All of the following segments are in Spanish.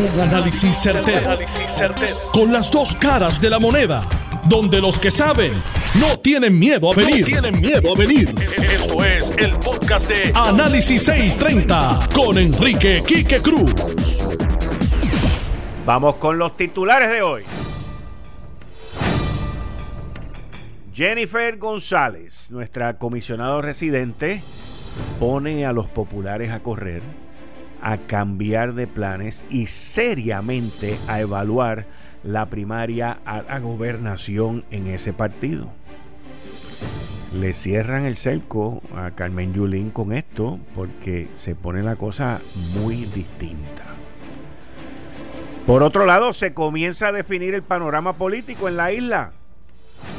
Un análisis certero, Con las dos caras de la moneda. Donde los que saben no tienen miedo a venir. tienen miedo a venir. Esto es el podcast de Análisis 630 con Enrique Quique Cruz. Vamos con los titulares de hoy. Jennifer González, nuestra comisionada residente, pone a los populares a correr, a cambiar de planes y seriamente a evaluar la primaria a la gobernación en ese partido. Le cierran el cerco a Carmen Yulín con esto porque se pone la cosa muy distinta. Por otro lado, se comienza a definir el panorama político en la isla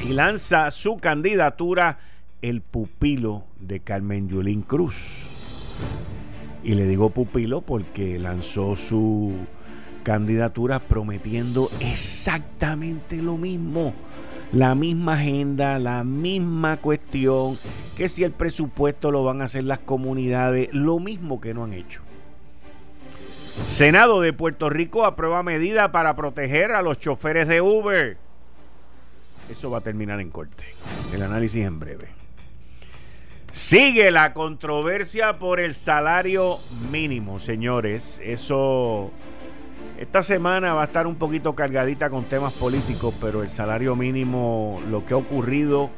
y lanza su candidatura el pupilo de Carmen Yulín Cruz. Y le digo pupilo porque lanzó su candidatura prometiendo exactamente lo mismo. La misma agenda, la misma cuestión, que si el presupuesto lo van a hacer las comunidades, lo mismo que no han hecho. Senado de Puerto Rico aprueba medida para proteger a los choferes de Uber. Eso va a terminar en corte. El análisis en breve. Sigue la controversia por el salario mínimo, señores. Eso esta semana va a estar un poquito cargadita con temas políticos, pero el salario mínimo, lo que ha ocurrido,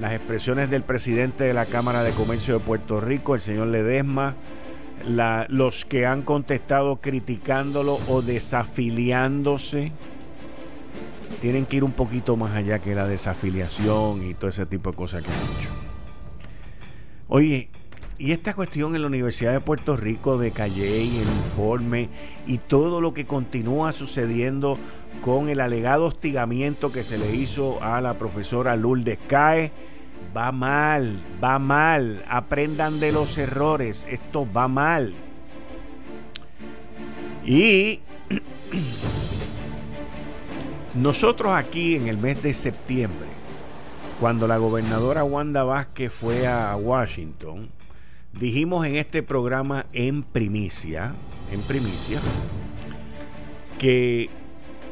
las expresiones del presidente de la Cámara de Comercio de Puerto Rico, el señor Ledesma, los que han contestado criticándolo o desafiliándose, tienen que ir un poquito más allá que la desafiliación y todo ese tipo de cosas que han hecho. Oye, y esta cuestión en la Universidad de Puerto Rico de Calle y el informe y todo lo que continúa sucediendo con el alegado hostigamiento que se le hizo a la profesora Lourdes Cae, va mal, va mal. Aprendan de los errores, esto va mal. Y nosotros aquí en el mes de septiembre cuando la gobernadora Wanda Vázquez fue a Washington, dijimos en este programa en primicia, en primicia, que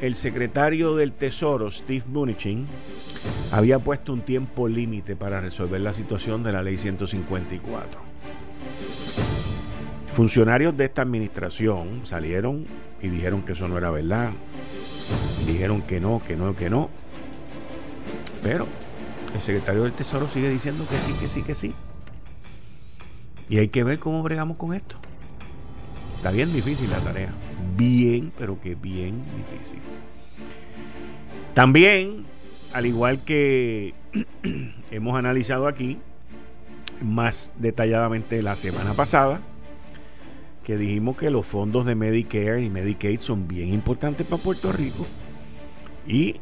el secretario del Tesoro, Steve Mnuchin, había puesto un tiempo límite para resolver la situación de la ley 154. Funcionarios de esta administración salieron y dijeron que eso no era verdad. Dijeron que no, que no, que no. Pero el secretario del Tesoro sigue diciendo que sí, que sí, que sí. Y hay que ver cómo bregamos con esto. Está bien difícil la tarea. Bien, pero que bien difícil. También, al igual que hemos analizado aquí, más detalladamente la semana pasada, que dijimos que los fondos de Medicare y Medicaid son bien importantes para Puerto Rico. Y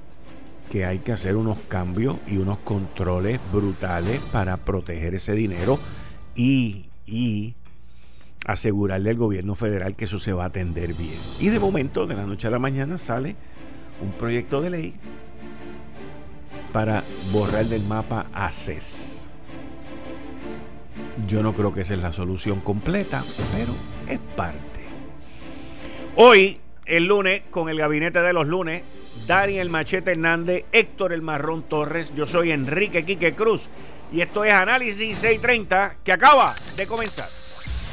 que hay que hacer unos cambios y unos controles brutales para proteger ese dinero y, y asegurarle al gobierno federal que eso se va a atender bien. Y de momento, de la noche a la mañana, sale un proyecto de ley para borrar del mapa ACES. Yo no creo que esa es la solución completa, pero es parte. Hoy, el lunes, con el gabinete de los lunes, Dani el Machete Hernández, Héctor el Marrón Torres, yo soy Enrique Quique Cruz y esto es Análisis 630 que acaba de comenzar.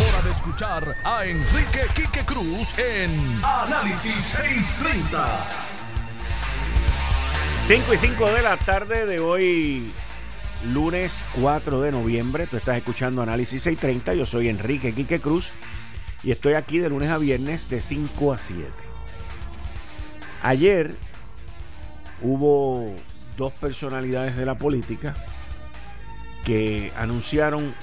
hora de escuchar a Enrique Quique Cruz en Análisis 630. 5 y 5 de la tarde de hoy, lunes 4 de noviembre. Tú estás escuchando Análisis 630. Yo soy Enrique Quique Cruz y estoy aquí de lunes a viernes de 5 a 7. Ayer hubo dos personalidades de la política que anunciaron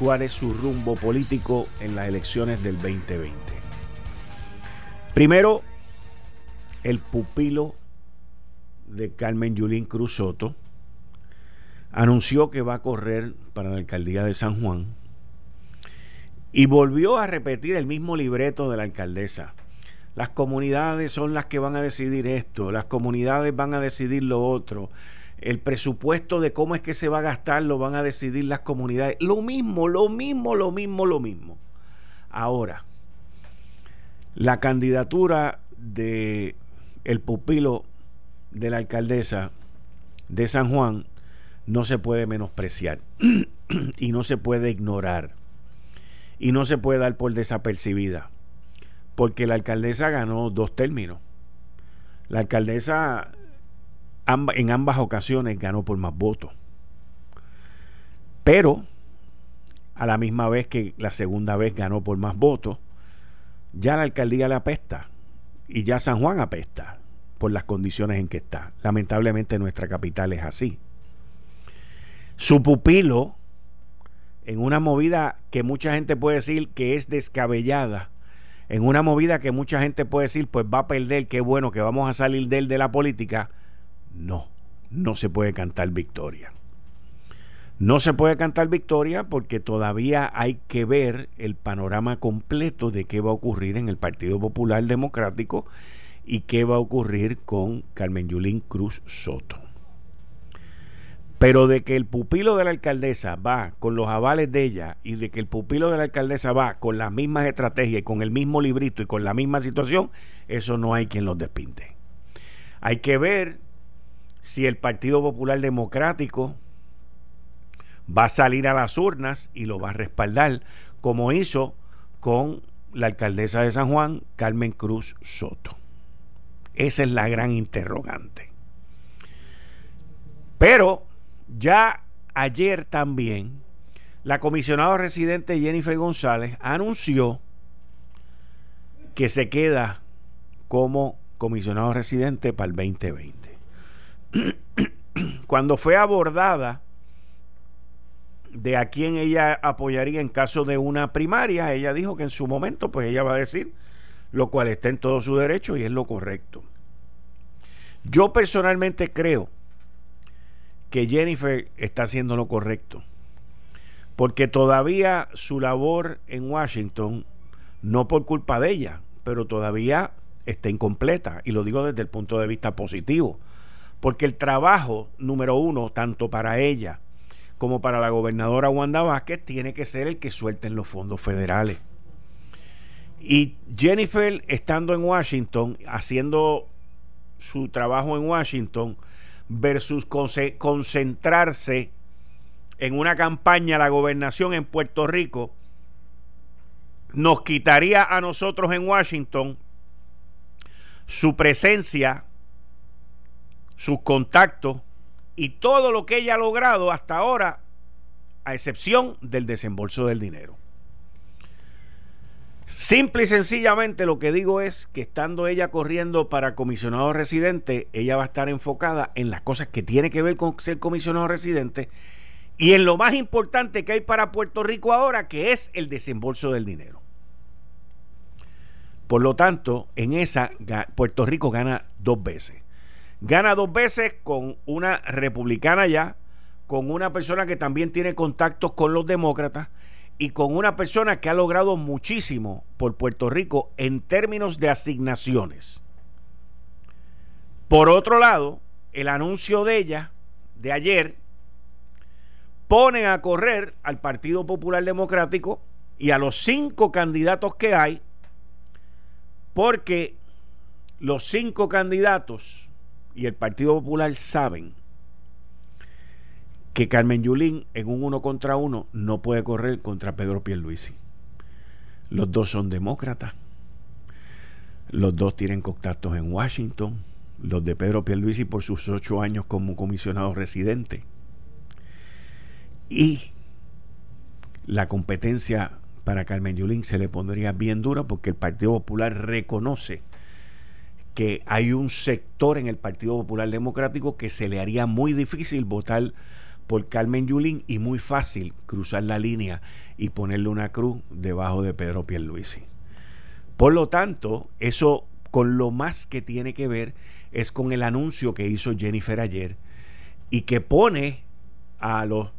cuál es su rumbo político en las elecciones del 2020. Primero, el pupilo de Carmen Yulín Cruz Soto anunció que va a correr para la alcaldía de San Juan y volvió a repetir el mismo libreto de la alcaldesa. Las comunidades son las que van a decidir esto, las comunidades van a decidir lo otro. El presupuesto de cómo es que se va a gastar lo van a decidir las comunidades. Lo mismo, lo mismo, lo mismo, lo mismo. Ahora, la candidatura de el pupilo de la alcaldesa de San Juan no se puede menospreciar y no se puede ignorar y no se puede dar por desapercibida porque la alcaldesa ganó dos términos. La alcaldesa en ambas ocasiones ganó por más votos. Pero a la misma vez que la segunda vez ganó por más votos, ya la alcaldía le apesta y ya San Juan apesta por las condiciones en que está. Lamentablemente nuestra capital es así. Su pupilo, en una movida que mucha gente puede decir que es descabellada, en una movida que mucha gente puede decir, pues va a perder, qué bueno que vamos a salir de él de la política, no, no se puede cantar victoria. No se puede cantar victoria porque todavía hay que ver el panorama completo de qué va a ocurrir en el Partido Popular Democrático y qué va a ocurrir con Carmen Yulín Cruz Soto. Pero de que el pupilo de la alcaldesa va con los avales de ella y de que el pupilo de la alcaldesa va con las mismas estrategias y con el mismo librito y con la misma situación, eso no hay quien los despinte. Hay que ver si el Partido Popular Democrático va a salir a las urnas y lo va a respaldar, como hizo con la alcaldesa de San Juan, Carmen Cruz Soto. Esa es la gran interrogante. Pero ya ayer también la comisionada residente Jennifer González anunció que se queda como comisionado residente para el 2020. Cuando fue abordada de a quién ella apoyaría en caso de una primaria, ella dijo que en su momento, pues ella va a decir lo cual está en todo su derecho y es lo correcto. Yo personalmente creo que Jennifer está haciendo lo correcto, porque todavía su labor en Washington, no por culpa de ella, pero todavía está incompleta, y lo digo desde el punto de vista positivo, porque el trabajo número uno, tanto para ella, como para la gobernadora Wanda Vázquez, tiene que ser el que suelten los fondos federales. Y Jennifer, estando en Washington, haciendo su trabajo en Washington, versus concentrarse en una campaña a la gobernación en Puerto Rico, nos quitaría a nosotros en Washington su presencia, sus contactos y todo lo que ella ha logrado hasta ahora, a excepción del desembolso del dinero. Simple y sencillamente lo que digo es que estando ella corriendo para comisionado residente, ella va a estar enfocada en las cosas que tiene que ver con ser comisionado residente y en lo más importante que hay para Puerto Rico ahora, que es el desembolso del dinero. Por lo tanto, en esa Puerto Rico gana dos veces. Gana dos veces con una republicana ya, con una persona que también tiene contactos con los demócratas y con una persona que ha logrado muchísimo por Puerto Rico en términos de asignaciones. Por otro lado, el anuncio de ella de ayer pone a correr al Partido Popular Democrático y a los cinco candidatos que hay, porque los cinco candidatos y el Partido Popular saben que Carmen Yulín en un uno contra uno no puede correr contra Pedro Pierluisi. Los dos son demócratas. Los dos tienen contactos en Washington. Los de Pedro Pierluisi por sus ocho años como comisionado residente. Y la competencia para Carmen Yulín se le pondría bien dura porque el Partido Popular reconoce que hay un sector en el Partido Popular Democrático que se le haría muy difícil votar por Carmen Yulín y muy fácil cruzar la línea y ponerle una cruz debajo de Pedro Pierluisi. Por lo tanto, eso con lo más que tiene que ver es con el anuncio que hizo Jennifer ayer y que pone a los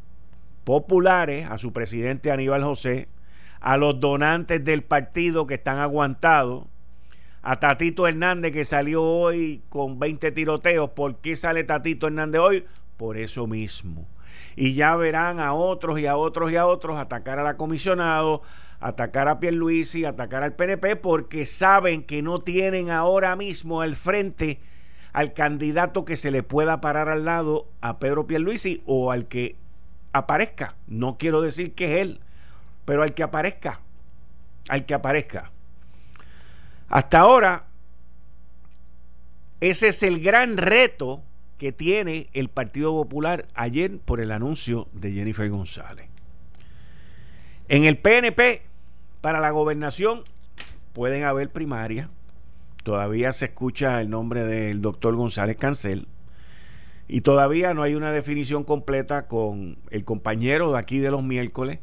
populares, a su presidente Aníbal José, a los donantes del partido que están aguantados, a Tatito Hernández que salió hoy con 20 tiroteos. ¿Por qué sale Tatito Hernández hoy? Por eso mismo. Y ya verán a otros y a otros y a otros atacar a la comisionado, atacar a Pierluisi, atacar al PNP, porque saben que no tienen ahora mismo al frente al candidato que se le pueda parar al lado a Pedro Pierluisi o al que aparezca. No quiero decir que es él, pero al que aparezca. Al que aparezca. Hasta ahora, ese es el gran reto que tiene el Partido Popular ayer por el anuncio de Jennifer González. En el PNP, para la gobernación, pueden haber primarias. Todavía se escucha el nombre del doctor González Cancel. Y todavía no hay una definición completa con el compañero de aquí de los miércoles,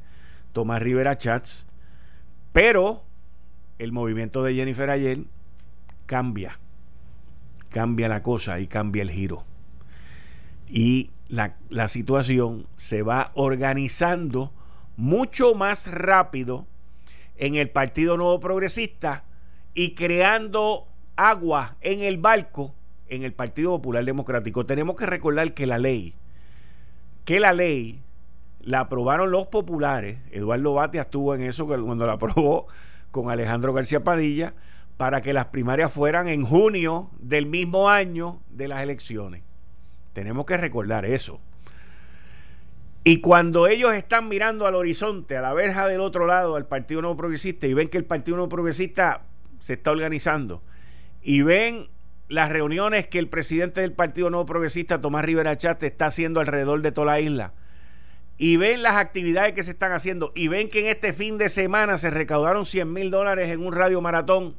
Tomás Rivera Chats. Pero el movimiento de Jennifer ayer cambia. Cambia la cosa y cambia el giro. Y la, la situación se va organizando mucho más rápido en el Partido Nuevo Progresista y creando agua en el barco en el Partido Popular Democrático. Tenemos que recordar que la ley, que la ley la aprobaron los populares, Eduardo Batia estuvo en eso cuando la aprobó con Alejandro García Padilla, para que las primarias fueran en junio del mismo año de las elecciones. Tenemos que recordar eso. Y cuando ellos están mirando al horizonte, a la verja del otro lado, al Partido Nuevo Progresista, y ven que el Partido Nuevo Progresista se está organizando, y ven las reuniones que el presidente del Partido Nuevo Progresista, Tomás Rivera Chate, está haciendo alrededor de toda la isla, y ven las actividades que se están haciendo, y ven que en este fin de semana se recaudaron 100 mil dólares en un radio maratón,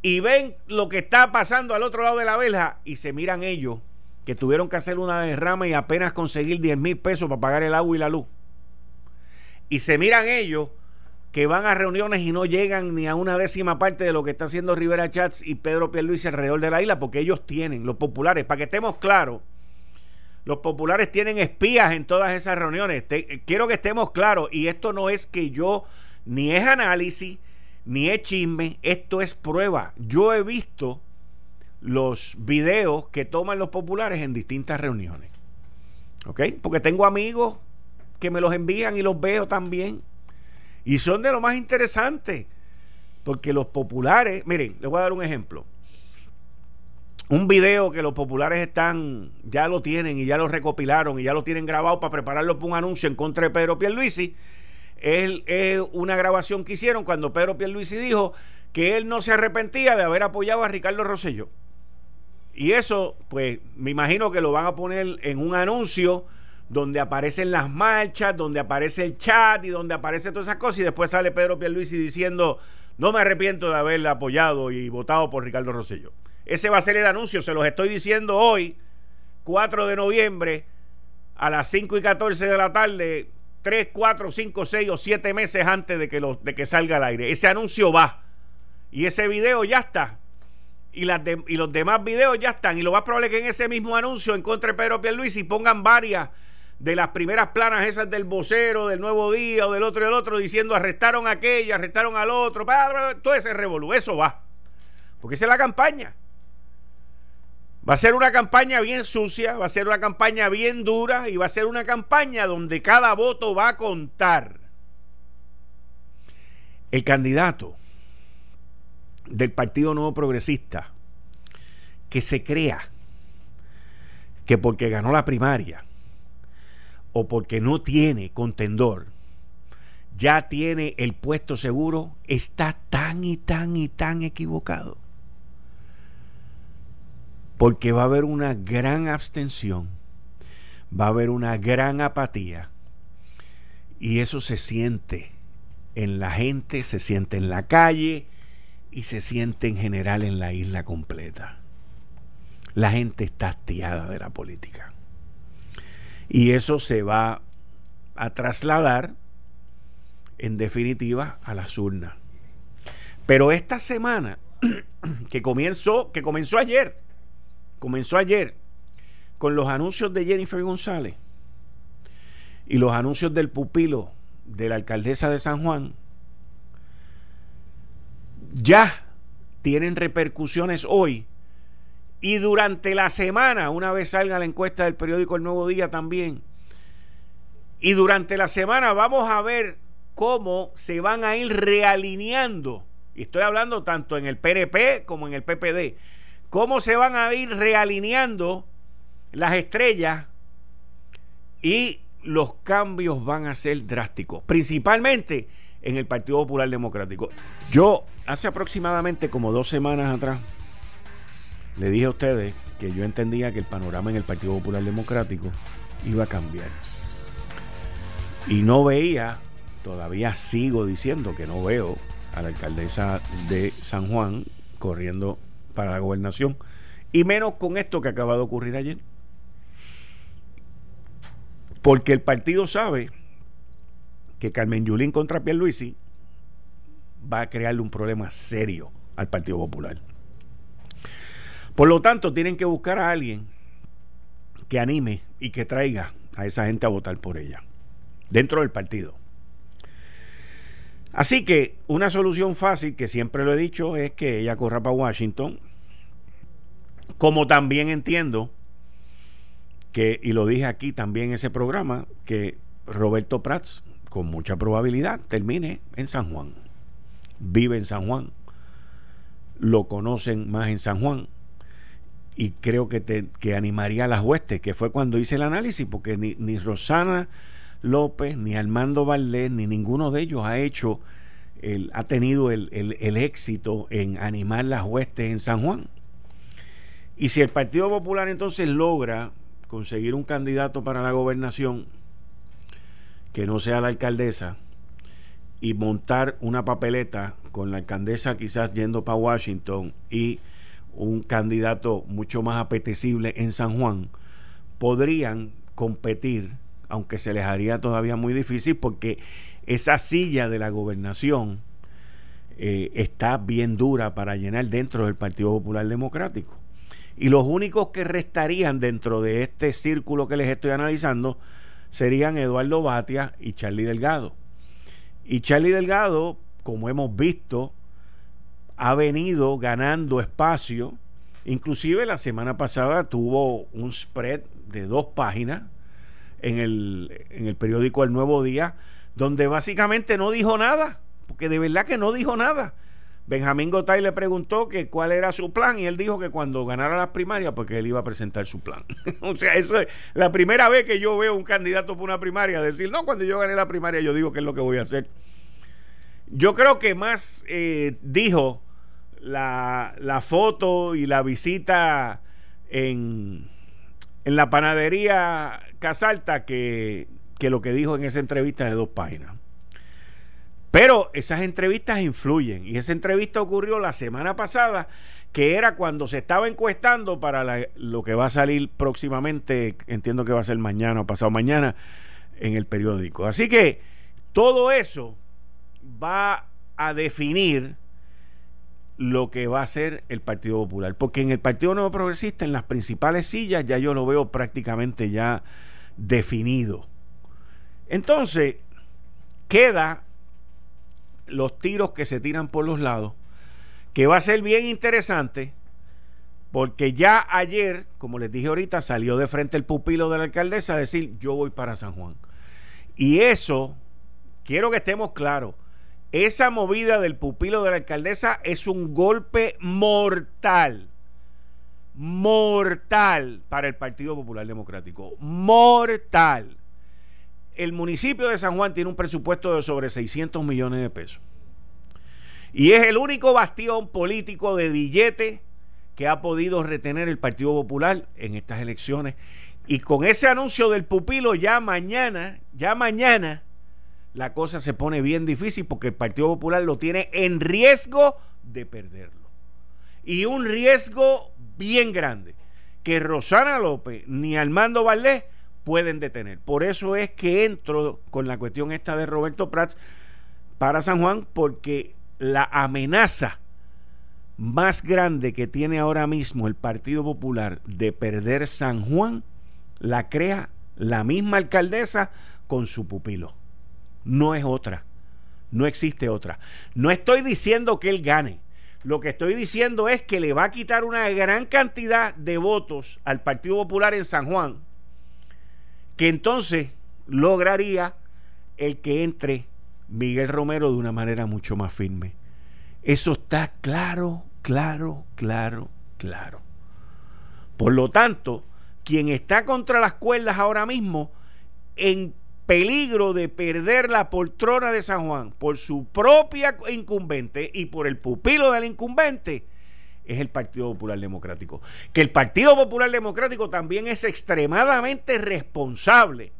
y ven lo que está pasando al otro lado de la verja, y se miran ellos que tuvieron que hacer una derrama y apenas conseguir 10 mil pesos para pagar el agua y la luz. Y se miran ellos que van a reuniones y no llegan ni a una décima parte de lo que está haciendo Rivera Chats y Pedro Pierluisi alrededor de la isla, porque ellos tienen, los populares, para que estemos claros, los populares tienen espías en todas esas reuniones. quiero que estemos claros, y esto no es que yo, ni es análisis, ni es chisme, esto es prueba. Yo he visto los videos que toman los populares en distintas reuniones. ¿Ok? Porque tengo amigos que me los envían y los veo también. Y son de lo más interesante. Porque los populares, miren, les voy a dar un ejemplo. Un video que los populares están, ya lo tienen y ya lo recopilaron y ya lo tienen grabado para prepararlo para un anuncio en contra de Pedro Pierluisi. Es, es una grabación que hicieron cuando Pedro Pierluisi dijo que él no se arrepentía de haber apoyado a Ricardo Rosselló. Y eso, pues, me imagino que lo van a poner en un anuncio donde aparecen las marchas, donde aparece el chat y donde aparece todas esas cosas. Y después sale Pedro Pierluisi diciendo, no me arrepiento de haberle apoyado y votado por Ricardo Rosselló. Ese va a ser el anuncio, se los estoy diciendo hoy, 4 de noviembre, a las 5 y 14 de la tarde, 3, 4, 5, 6 o 7 meses antes de que, salga al aire. Ese anuncio va. Y ese video ya está y, las y los demás videos ya están. Y lo más probable es que en ese mismo anuncio en contra de Pedro Pierluisi pongan varias de las primeras planas esas del vocero, del nuevo día o del otro y del otro, diciendo arrestaron a aquella, arrestaron al otro, todo ese revolú, eso va. Porque esa es la campaña. Va a ser una campaña bien sucia, va a ser una campaña bien dura y va a ser una campaña donde cada voto va a contar. El candidato del Partido Nuevo Progresista que se crea que porque ganó la primaria o porque no tiene contendor, ya tiene el puesto seguro, está tan y tan y tan equivocado. Porque va a haber una gran abstención, va a haber una gran apatía y eso se siente en la gente, se siente en la calle, y se siente en general en la isla completa. La gente está hastiada de la política. Y eso se va a trasladar, en definitiva, a las urnas. Pero esta semana, que comenzó, que comenzó ayer, comenzó ayer con los anuncios de Jennifer González y los anuncios del pupilo de la alcaldesa de San Juan, ya tienen repercusiones hoy y durante la semana, una vez salga la encuesta del periódico El Nuevo Día también, y durante la semana vamos a ver cómo se van a ir realineando, y estoy hablando tanto en el PNP como en el PPD, cómo se van a ir realineando las estrellas y los cambios van a ser drásticos, principalmente en el Partido Popular Democrático. Yo hace aproximadamente como dos semanas atrás le dije a ustedes que yo entendía que el panorama en el Partido Popular Democrático iba a cambiar. Y no veía, todavía sigo diciendo que no veo a la alcaldesa de San Juan corriendo para la gobernación. Y menos con esto que acaba de ocurrir ayer. Porque el partido sabe que Carmen Yulín contra Pierluisi va a crearle un problema serio al Partido Popular. Por lo tanto, tienen que buscar a alguien que anime y que traiga a esa gente a votar por ella, dentro del partido. Así que una solución fácil, que siempre lo he dicho, es que ella corra para Washington, como también entiendo que, y lo dije aquí también en ese programa, que Roberto Prats con mucha probabilidad termine en San Juan. Vive en San Juan. Lo conocen más en San Juan. Y creo que, te, que animaría a las huestes, que fue cuando hice el análisis, porque ni, ni Rosana López, ni Armando Valdés, ni ninguno de ellos ha hecho, el, ha tenido el, el éxito en animar las huestes en San Juan. Y si el Partido Popular entonces logra conseguir un candidato para la gobernación que no sea la alcaldesa y montar una papeleta con la alcaldesa quizás yendo para Washington y un candidato mucho más apetecible en San Juan, podrían competir, aunque se les haría todavía muy difícil porque esa silla de la gobernación eh, está bien dura para llenar dentro del Partido Popular Democrático. Y los únicos que restarían dentro de este círculo que les estoy analizando serían Eduardo Batia y Charlie Delgado. Y Charlie Delgado, como hemos visto, ha venido ganando espacio. Inclusive la semana pasada tuvo un spread de dos páginas en el, en el periódico El Nuevo Día, donde básicamente no dijo nada, porque de verdad que no dijo nada. Benjamín Gotay le preguntó que cuál era su plan y él dijo que cuando ganara las primarias, porque pues él iba a presentar su plan. o sea, eso es la primera vez que yo veo un candidato por una primaria decir, no, cuando yo gané la primaria yo digo qué es lo que voy a hacer. Yo creo que más eh, dijo la, la, foto y la visita en, en la panadería Casalta que, que lo que dijo en esa entrevista de dos páginas. Pero esas entrevistas influyen y esa entrevista ocurrió la semana pasada, que era cuando se estaba encuestando para lo que va a salir próximamente, entiendo que va a ser mañana o pasado mañana, en el periódico. Así que todo eso va a definir lo que va a ser el Partido Popular. Porque en el Partido Nuevo Progresista, en las principales sillas, ya yo lo veo prácticamente ya definido. Entonces, queda los tiros que se tiran por los lados, que va a ser bien interesante, porque ya ayer, como les dije ahorita, salió de frente el pupilo de la alcaldesa a decir, yo voy para San Juan. Y eso, quiero que estemos claros, esa movida del pupilo de la alcaldesa es un golpe mortal. Mortal para el Partido Popular Democrático. Mortal el municipio de San Juan tiene un presupuesto de sobre 600 millones de pesos. Y es el único bastión político de billete que ha podido retener el Partido Popular en estas elecciones. Y con ese anuncio del pupilo ya mañana, ya mañana, la cosa se pone bien difícil porque el Partido Popular lo tiene en riesgo de perderlo. Y un riesgo bien grande. Que Rosana López ni Armando Valdés pueden detener. Por eso es que entro con la cuestión esta de Roberto Prats para San Juan, porque la amenaza más grande que tiene ahora mismo el Partido Popular de perder San Juan la crea la misma alcaldesa con su pupilo. No es otra. No existe otra. No estoy diciendo que él gane. Lo que estoy diciendo es que le va a quitar una gran cantidad de votos al Partido Popular en San Juan, que entonces lograría el que entre Miguel Romero de una manera mucho más firme. Eso está claro, claro, claro, claro. Por lo tanto, quien está contra las cuerdas ahora mismo en peligro de perder la poltrona de San Juan por su propia incumbente y por el pupilo del incumbente es el Partido Popular Democrático. Que el Partido Popular Democrático también es extremadamente responsable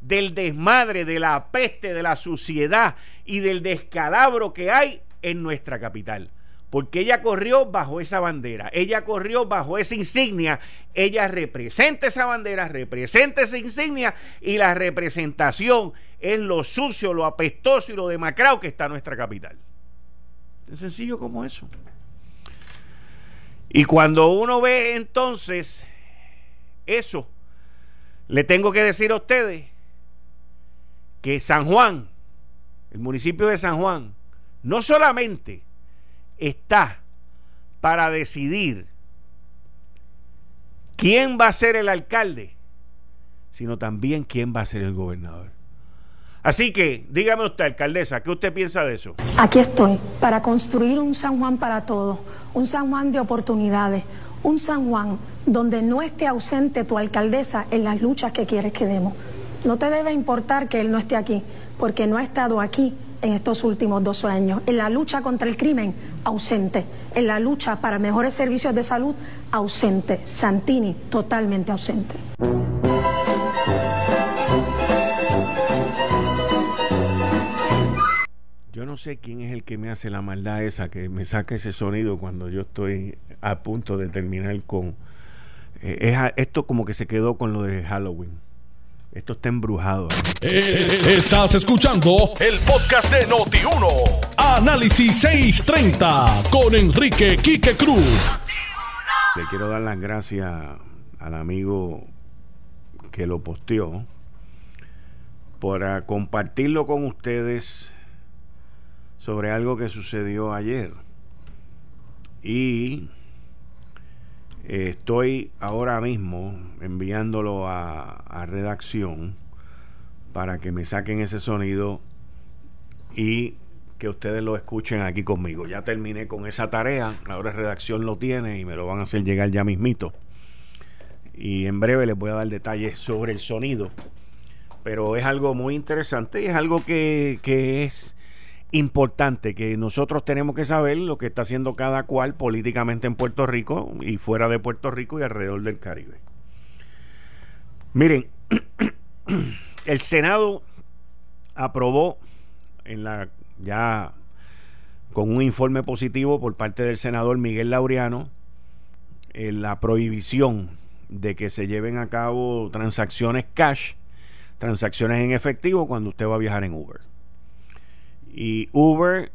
del desmadre, de la peste, de la suciedad y del descalabro que hay en nuestra capital porque ella corrió bajo esa bandera, ella corrió bajo esa insignia, ella representa esa bandera, representa esa insignia y la representación es lo sucio, lo apestoso y lo demacrado que está nuestra capital. Tan sencillo como eso. Y cuando uno ve entonces eso, le tengo que decir a ustedes que San Juan, el municipio de San Juan, no solamente está para decidir quién va a ser el alcalde, sino también quién va a ser el gobernador. Así que, dígame usted, alcaldesa, ¿qué usted piensa de eso? Aquí estoy, para construir un San Juan para todos, un San Juan de oportunidades, un San Juan donde no esté ausente tu alcaldesa en las luchas que quieres que demos. No te debe importar que él no esté aquí, porque no ha estado aquí en estos últimos dos años. En la lucha contra el crimen, ausente. En la lucha para mejores servicios de salud, ausente. Santini, totalmente ausente. Yo no sé quién es el que me hace la maldad esa, que me saca ese sonido cuando yo estoy a punto de terminar con... Eh, esto como que se quedó con lo de Halloween. Esto está embrujado. Eh, estás escuchando el podcast de Noti1. Análisis 630 con Enrique Quique Cruz. Le quiero dar las gracias al amigo que lo posteó por ah, compartirlo con ustedes sobre algo que sucedió ayer. Y estoy ahora mismo enviándolo a, redacción para que me saquen ese sonido y que ustedes lo escuchen aquí conmigo. Ya terminé con esa tarea, ahora redacción lo tiene y me lo van a hacer llegar ya mismito. Y en breve les voy a dar detalles sobre el sonido. Pero es algo muy interesante y es algo que, que es importante que nosotros tenemos que saber lo que está haciendo cada cual políticamente en Puerto Rico y fuera de Puerto Rico y alrededor del Caribe. Miren, el Senado aprobó en la ya con un informe positivo por parte del senador Miguel Laureano la prohibición de que se lleven a cabo transacciones cash, transacciones en efectivo cuando usted va a viajar en Uber. Y Uber,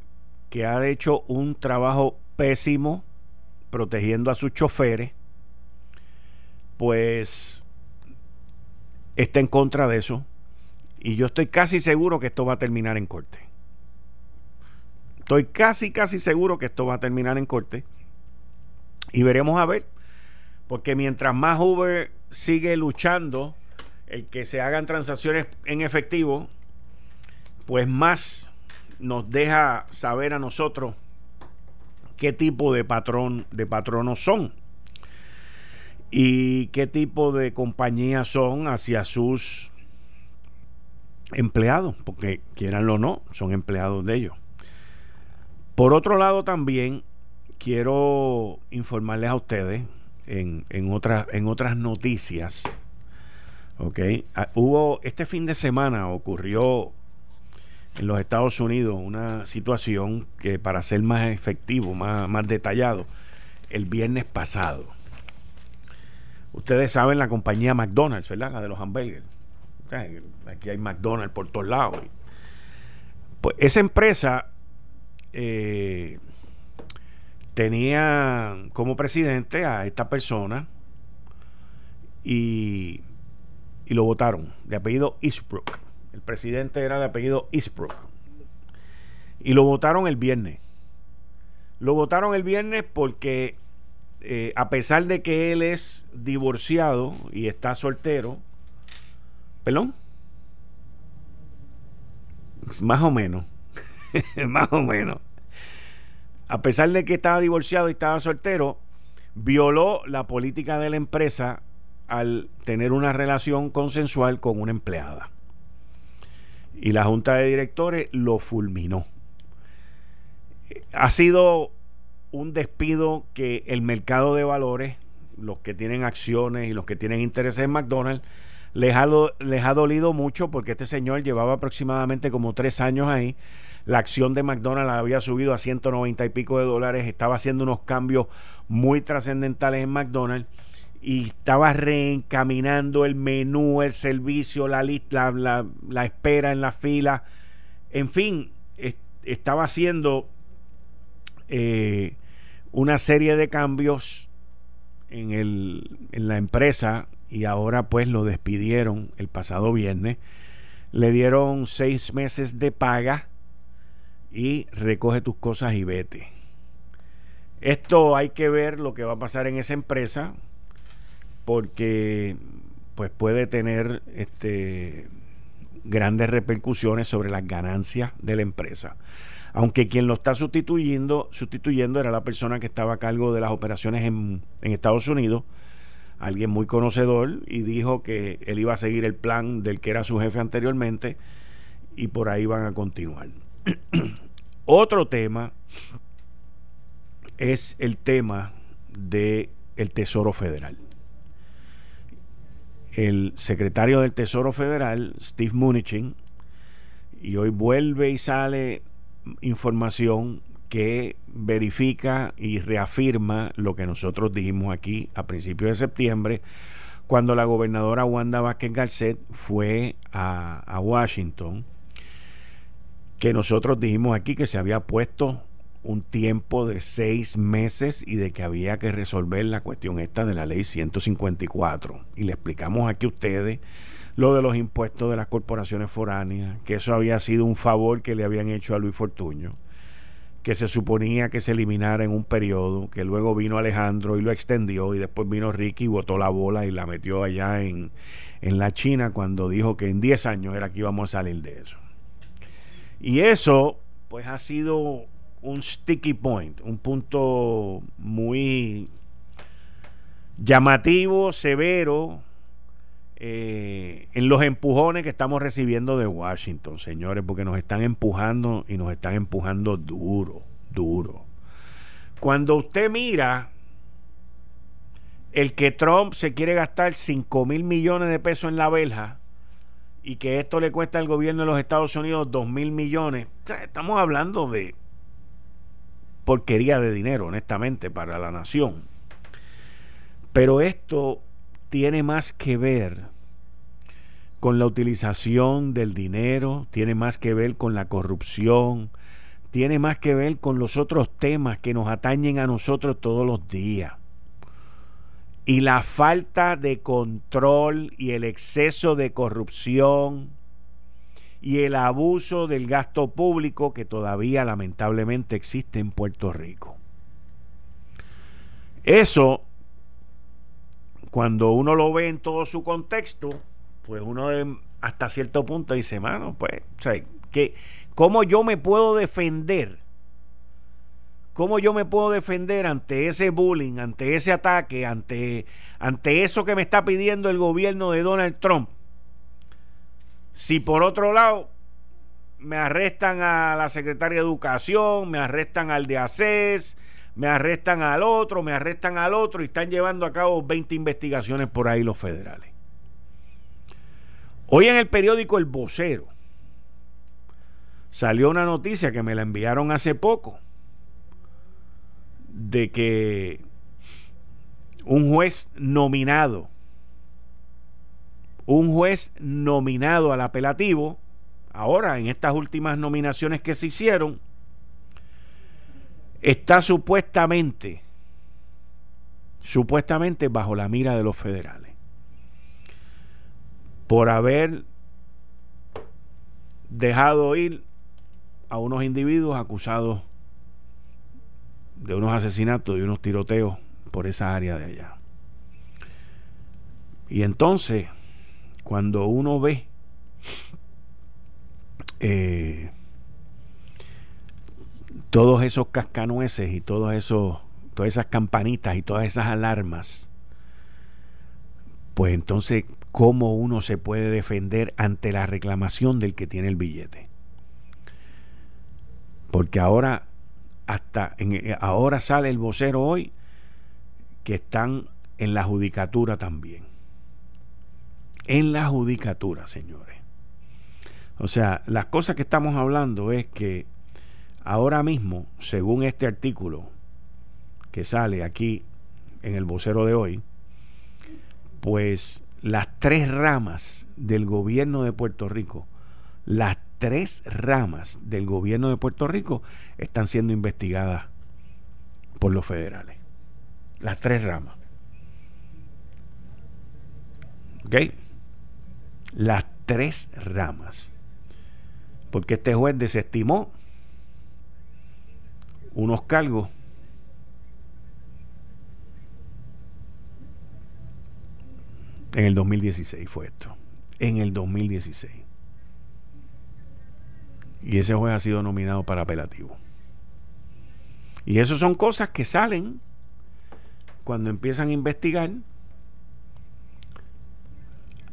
que ha hecho un trabajo pésimo protegiendo a sus choferes, pues está en contra de eso. Y yo estoy casi seguro que esto va a terminar en corte. Estoy casi, casi seguro que esto va a terminar en corte. Y veremos a ver. Porque mientras más Uber sigue luchando el que se hagan transacciones en efectivo, pues más nos deja saber a nosotros qué tipo de patrón de patronos son y qué tipo de compañías son hacia sus empleados, porque quieranlo o no, son empleados de ellos. Por otro lado, también quiero informarles a ustedes en, en, otras, en otras noticias. Ok, ah, hubo este fin de semana ocurrió en los Estados Unidos una situación que para ser más efectivo, más, más detallado, el viernes pasado. Ustedes saben la compañía McDonald's, ¿verdad? La de los hamburgues. Aquí hay McDonald's por todos lados. Pues esa empresa eh, tenía como presidente a esta persona y, y lo votaron, de apellido Eastbrook. El presidente era de apellido Eastbrook. Y lo votaron el viernes. Lo votaron el viernes porque eh, a pesar de que él es divorciado y está soltero, ¿perdón? Más o menos. Más o menos. A pesar de que estaba divorciado y estaba soltero, violó la política de la empresa al tener una relación consensual con una empleada. Y la junta de directores lo fulminó. Ha sido un despido que el mercado de valores, los que tienen acciones y los que tienen intereses en McDonald's, les ha, les ha dolido mucho porque este señor llevaba aproximadamente como tres años ahí. La acción de McDonald's había subido a 190 y pico de dólares, estaba haciendo unos cambios muy trascendentales en McDonald's y estaba reencaminando el menú, el servicio, la, la, la, espera en la fila. En fin, estaba haciendo eh, una serie de cambios en, el, en la empresa y ahora pues lo despidieron el pasado viernes. Le dieron seis meses de paga y recoge tus cosas y vete. Esto hay que ver lo que va a pasar en esa empresa porque pues puede tener este grandes repercusiones sobre las ganancias de la empresa. Aunque quien lo está sustituyendo, sustituyendo era la persona que estaba a cargo de las operaciones en, Estados Unidos, alguien muy conocedor, y dijo que él iba a seguir el plan del que era su jefe anteriormente, y por ahí van a continuar. Otro tema es el tema del el Tesoro Federal el secretario del Tesoro Federal, Steve Mnuchin, y hoy vuelve y sale información que verifica y reafirma lo que nosotros dijimos aquí a principios de septiembre, cuando la gobernadora Wanda Vázquez Garcet fue a, a Washington, que nosotros dijimos aquí que se había puesto un tiempo de seis meses y de que había que resolver la cuestión esta de la ley 154. Y le explicamos aquí a ustedes lo de los impuestos de las corporaciones foráneas, que eso había sido un favor que le habían hecho a Luis Fortuño, que se suponía que se eliminara en un periodo, que luego vino Alejandro y lo extendió, y después vino Ricky y botó la bola y la metió allá en, en la China cuando dijo que en 10 años era que íbamos a salir de eso. Y eso, pues ha sido un sticky point, un punto muy llamativo, severo, eh, en los empujones que estamos recibiendo de Washington, señores, porque nos están empujando y nos están empujando duro, duro. Cuando usted mira el que Trump se quiere gastar 5 mil millones de pesos en la verja y que esto le cuesta al gobierno de los Estados Unidos 2 mil millones, estamos hablando de porquería de dinero, honestamente, para la nación. Pero esto tiene más que ver con la utilización del dinero, tiene más que ver con la corrupción, tiene más que ver con los otros temas que nos atañen a nosotros todos los días. Y la falta de control y el exceso de corrupción y el abuso del gasto público que todavía lamentablemente existe en Puerto Rico. Eso, cuando uno lo ve en todo su contexto, pues uno hasta cierto punto dice, mano, pues, que, ¿cómo yo me puedo defender? ¿Cómo yo me puedo defender ante ese bullying, ante ese ataque, ante, ante eso que me está pidiendo el gobierno de Donald Trump? Si por otro lado me arrestan a la secretaria de Educación, me arrestan al de ACES, me arrestan al otro, me arrestan al otro y están llevando a cabo 20 investigaciones por ahí los federales. Hoy en el periódico El Vocero salió una noticia que me la enviaron hace poco de que un juez nominado un juez nominado al apelativo, ahora en estas últimas nominaciones que se hicieron, está supuestamente, supuestamente bajo la mira de los federales, por haber dejado ir a unos individuos acusados de unos asesinatos y unos tiroteos por esa área de allá. Y entonces, cuando uno ve eh, todos esos cascanueces y todos esos, todas esas campanitas y todas esas alarmas, pues entonces, ¿cómo uno se puede defender ante la reclamación del que tiene el billete? Porque ahora, hasta en, eh, ahora sale el vocero hoy que están en la judicatura también. En la judicatura, señores. O sea, las cosas que estamos hablando es que ahora mismo, según este artículo que sale aquí en el vocero de hoy, pues las tres ramas del gobierno de Puerto Rico, las tres ramas del gobierno de Puerto Rico están siendo investigadas por los federales. Las tres ramas. ¿Ok? Las tres ramas porque este juez desestimó unos cargos en el 2016 fue esto, en el 2016. Y ese juez ha sido nominado para apelativo. Y eso son cosas que salen cuando empiezan a investigar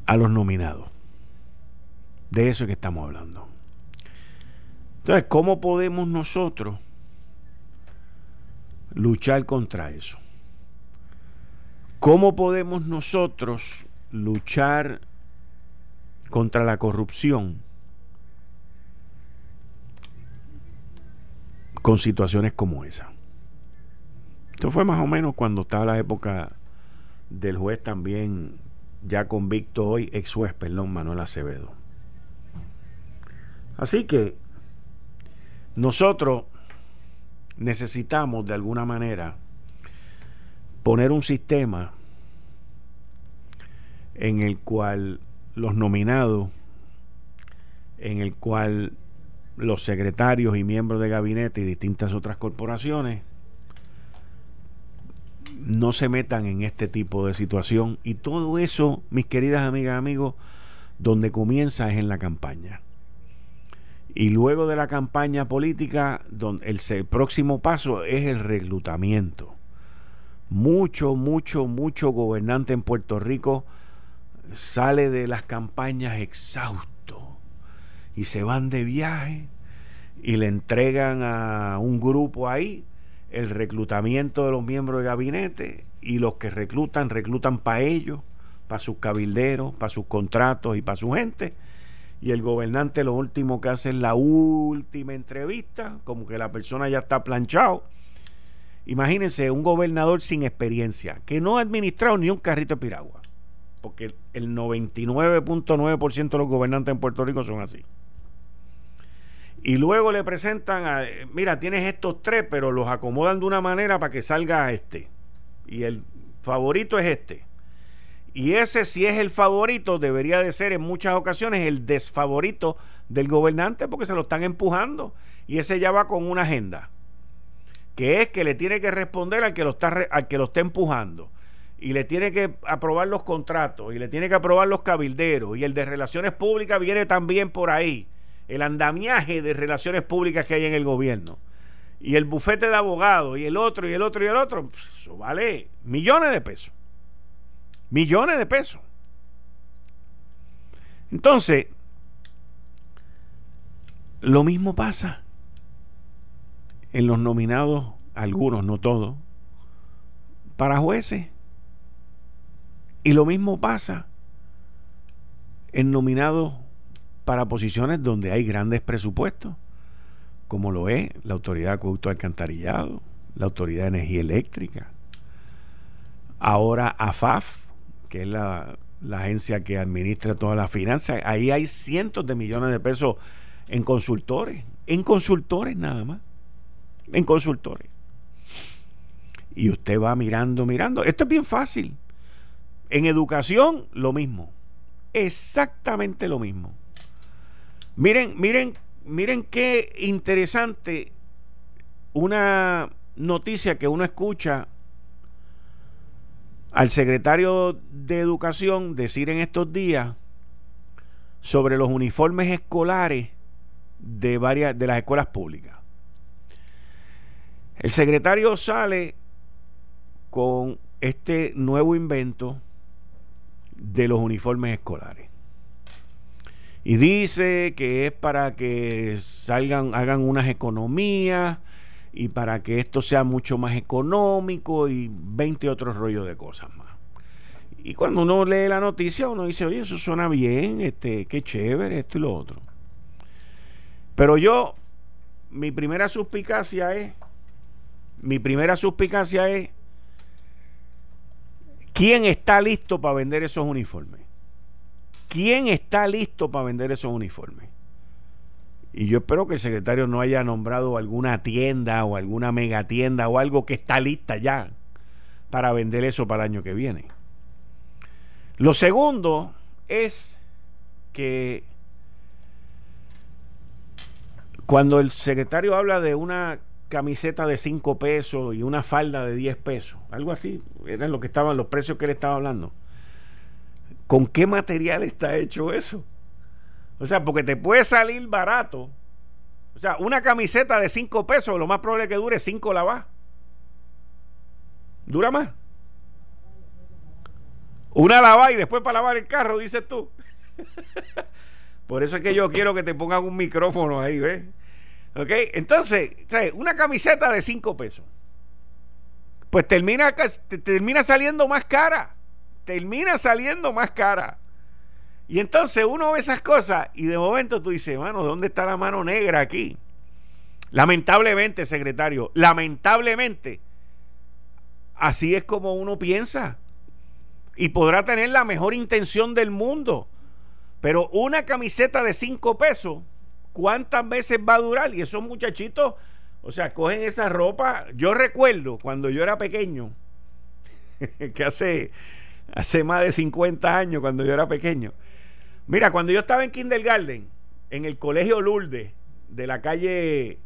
a los nominados. De eso es que estamos hablando. Entonces, ¿cómo podemos nosotros luchar contra eso? ¿Cómo podemos nosotros luchar contra la corrupción con situaciones como esa? Esto fue más o menos cuando estaba la época del juez también ya convicto hoy, ex juez, perdón, Manuel Acevedo. Así que nosotros necesitamos de alguna manera poner un sistema en el cual los nominados, en el cual los secretarios y miembros de gabinete y distintas otras corporaciones no se metan en este tipo de situación y todo eso, mis queridas amigas amigos, donde comienza es en la campaña. Y luego de la campaña política, donde el, próximo paso es el reclutamiento. Mucho, mucho, mucho gobernante en Puerto Rico sale de las campañas exhausto y se van de viaje y le entregan a un grupo ahí el reclutamiento de los miembros de gabinete y los que reclutan, reclutan para ellos, para sus cabilderos, para sus contratos y para su gente y el gobernante lo último que hace es la última entrevista, como que la persona ya está planchado. Imagínense un gobernador sin experiencia, que no ha administrado ni un carrito de piragua, porque el 99.9% de los gobernantes en Puerto Rico son así. Y luego le presentan, a, mira, tienes estos tres, pero los acomodan de una manera para que salga este. Y el favorito es este. Y ese, si es el favorito, debería de ser en muchas ocasiones el desfavorito del gobernante porque se lo están empujando. Y ese ya va con una agenda, que es que le tiene que responder al que lo está, al que lo está empujando. Y le tiene que aprobar los contratos, y le tiene que aprobar los cabilderos. Y el de relaciones públicas viene también por ahí. El andamiaje de relaciones públicas que hay en el gobierno. Y el bufete de abogados, y el otro, y el otro, y el otro. eso vale millones de pesos. Millones de pesos. Entonces, lo mismo pasa en los nominados, algunos, no todos, para jueces. Y lo mismo pasa en nominados para posiciones donde hay grandes presupuestos, como lo es la Autoridad de Acueducto Alcantarillado, la Autoridad de Energía Eléctrica, ahora AFAF, que es la, agencia que administra todas las finanzas, ahí hay cientos de millones de pesos en consultores, en consultores nada más, en consultores. Y usted va mirando, mirando. Esto es bien fácil. En educación, lo mismo. Exactamente lo mismo. Miren, miren, miren qué interesante una noticia que uno escucha al secretario de Educación decir en estos días sobre los uniformes escolares de varias de las escuelas públicas. El secretario sale con este nuevo invento de los uniformes escolares. Y dice que es para que salgan, hagan unas economías y para que esto sea mucho más económico y 20 otros rollos de cosas más. Y cuando uno lee la noticia, uno dice, oye, eso suena bien, este, qué chévere, esto y lo otro. Pero yo, mi primera suspicacia es, mi primera suspicacia es, ¿quién está listo para vender esos uniformes? ¿Quién está listo para vender esos uniformes? Y yo espero que el secretario no haya nombrado alguna tienda o alguna megatienda o algo que está lista ya para vender eso para el año que viene. Lo segundo es que cuando el secretario habla de una camiseta de 5 pesos y una falda de 10 pesos, algo así, eran lo que estaban los precios que él estaba hablando. ¿Con qué material está hecho eso? O sea, porque te puede salir barato. O sea, una camiseta de 5 pesos, lo más probable es que dure 5 lavas. ¿Dura más? Una lava y después para lavar el carro, dices tú. Por eso es que yo quiero que te pongan un micrófono ahí, ¿ves? ¿Ok? Entonces, una camiseta de 5 pesos. Pues termina, termina saliendo más cara. Termina saliendo más cara. Y entonces uno ve esas cosas y de momento tú dices, mano, ¿dónde está la mano negra aquí? Lamentablemente, secretario, lamentablemente, así es como uno piensa. Y podrá tener la mejor intención del mundo. Pero una camiseta de 5 pesos, ¿cuántas veces va a durar? Y esos muchachitos, o sea, cogen esa ropa. Yo recuerdo cuando yo era pequeño, que hace, hace más de 50 años, cuando yo era pequeño. Mira, cuando yo estaba en kindergarten, en el colegio Lourdes, de la calle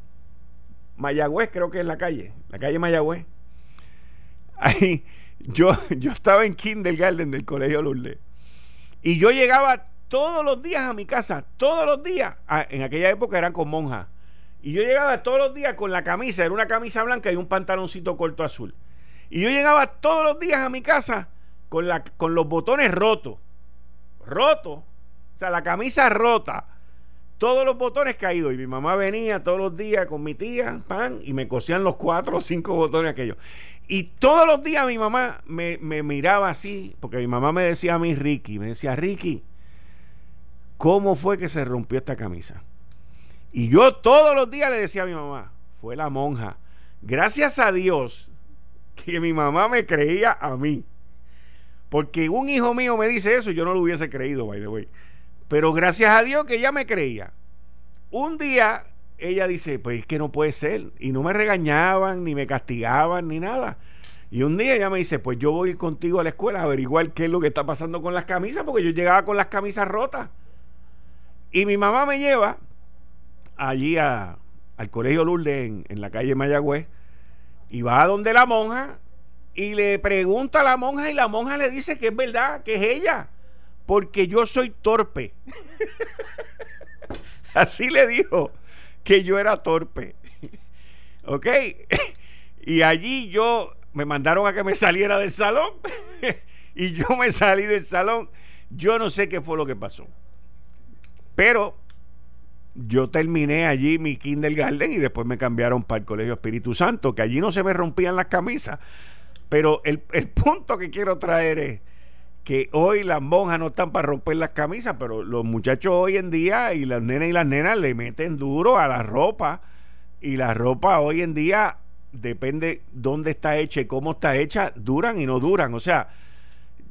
Mayagüez, creo que es la calle, la calle Mayagüez. Ahí, yo, yo estaba en kindergarten del colegio Lourdes. Y yo llegaba todos los días a mi casa, todos los días. Ah, en aquella época eran con monjas. Y yo llegaba todos los días con la camisa, era una camisa blanca y un pantaloncito corto azul. Y yo llegaba todos los días a mi casa con, la, con los botones rotos. Rotos. O sea, la camisa rota. Todos los botones caídos. Y mi mamá venía todos los días con mi tía, pan, y me cosían los cuatro o cinco botones aquellos. Y todos los días mi mamá me, me miraba así, porque mi mamá me decía a mí, Ricky, me decía, Ricky, cómo fue que se rompió esta camisa. Y yo todos los días le decía a mi mamá, fue la monja. Gracias a Dios que mi mamá me creía a mí. Porque un hijo mío me dice eso, yo no lo hubiese creído, by the way. Pero gracias a Dios que ella me creía. Un día ella dice, pues es que no puede ser. Y no me regañaban, ni me castigaban, ni nada. Y un día ella me dice, pues yo voy contigo a la escuela a averiguar qué es lo que está pasando con las camisas, porque yo llegaba con las camisas rotas. Y mi mamá me lleva allí al colegio Lourdes en, la calle Mayagüez y va a donde la monja y le pregunta a la monja y la monja le dice que es verdad, que es ella, porque yo soy torpe. Así le dijo que yo era torpe. ¿Ok? y allí yo me mandaron a que me saliera del salón y yo me salí del salón. Yo no sé qué fue lo que pasó. Pero yo terminé allí mi kindergarten y después me cambiaron para el Colegio Espíritu Santo, que allí no se me rompían las camisas. Pero el, punto que quiero traer es que hoy las monjas no están para romper las camisas, pero los muchachos hoy en día y las nenas y las nenas le meten duro a la ropa y la ropa hoy en día depende dónde está hecha y cómo está hecha, duran y no duran. O sea,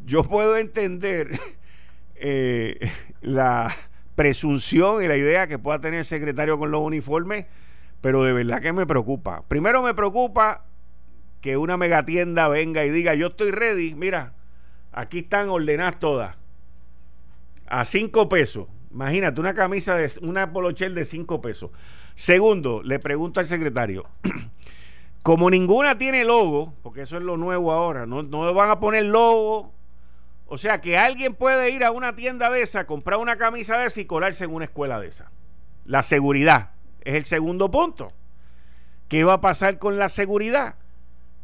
yo puedo entender eh, la presunción y la idea que pueda tener el secretario con los uniformes, pero de verdad que me preocupa. Primero me preocupa que una megatienda venga y diga, yo estoy ready, mira, aquí están ordenadas todas. A cinco pesos. Imagínate, una camisa de una polochel de cinco pesos. Segundo, le pregunto al secretario, como ninguna tiene logo, porque eso es lo nuevo ahora, no, no van a poner logo. O sea que alguien puede ir a una tienda de esa, comprar una camisa de esa y colarse en una escuela de esa. La seguridad es el segundo punto. ¿Qué va a pasar con la seguridad?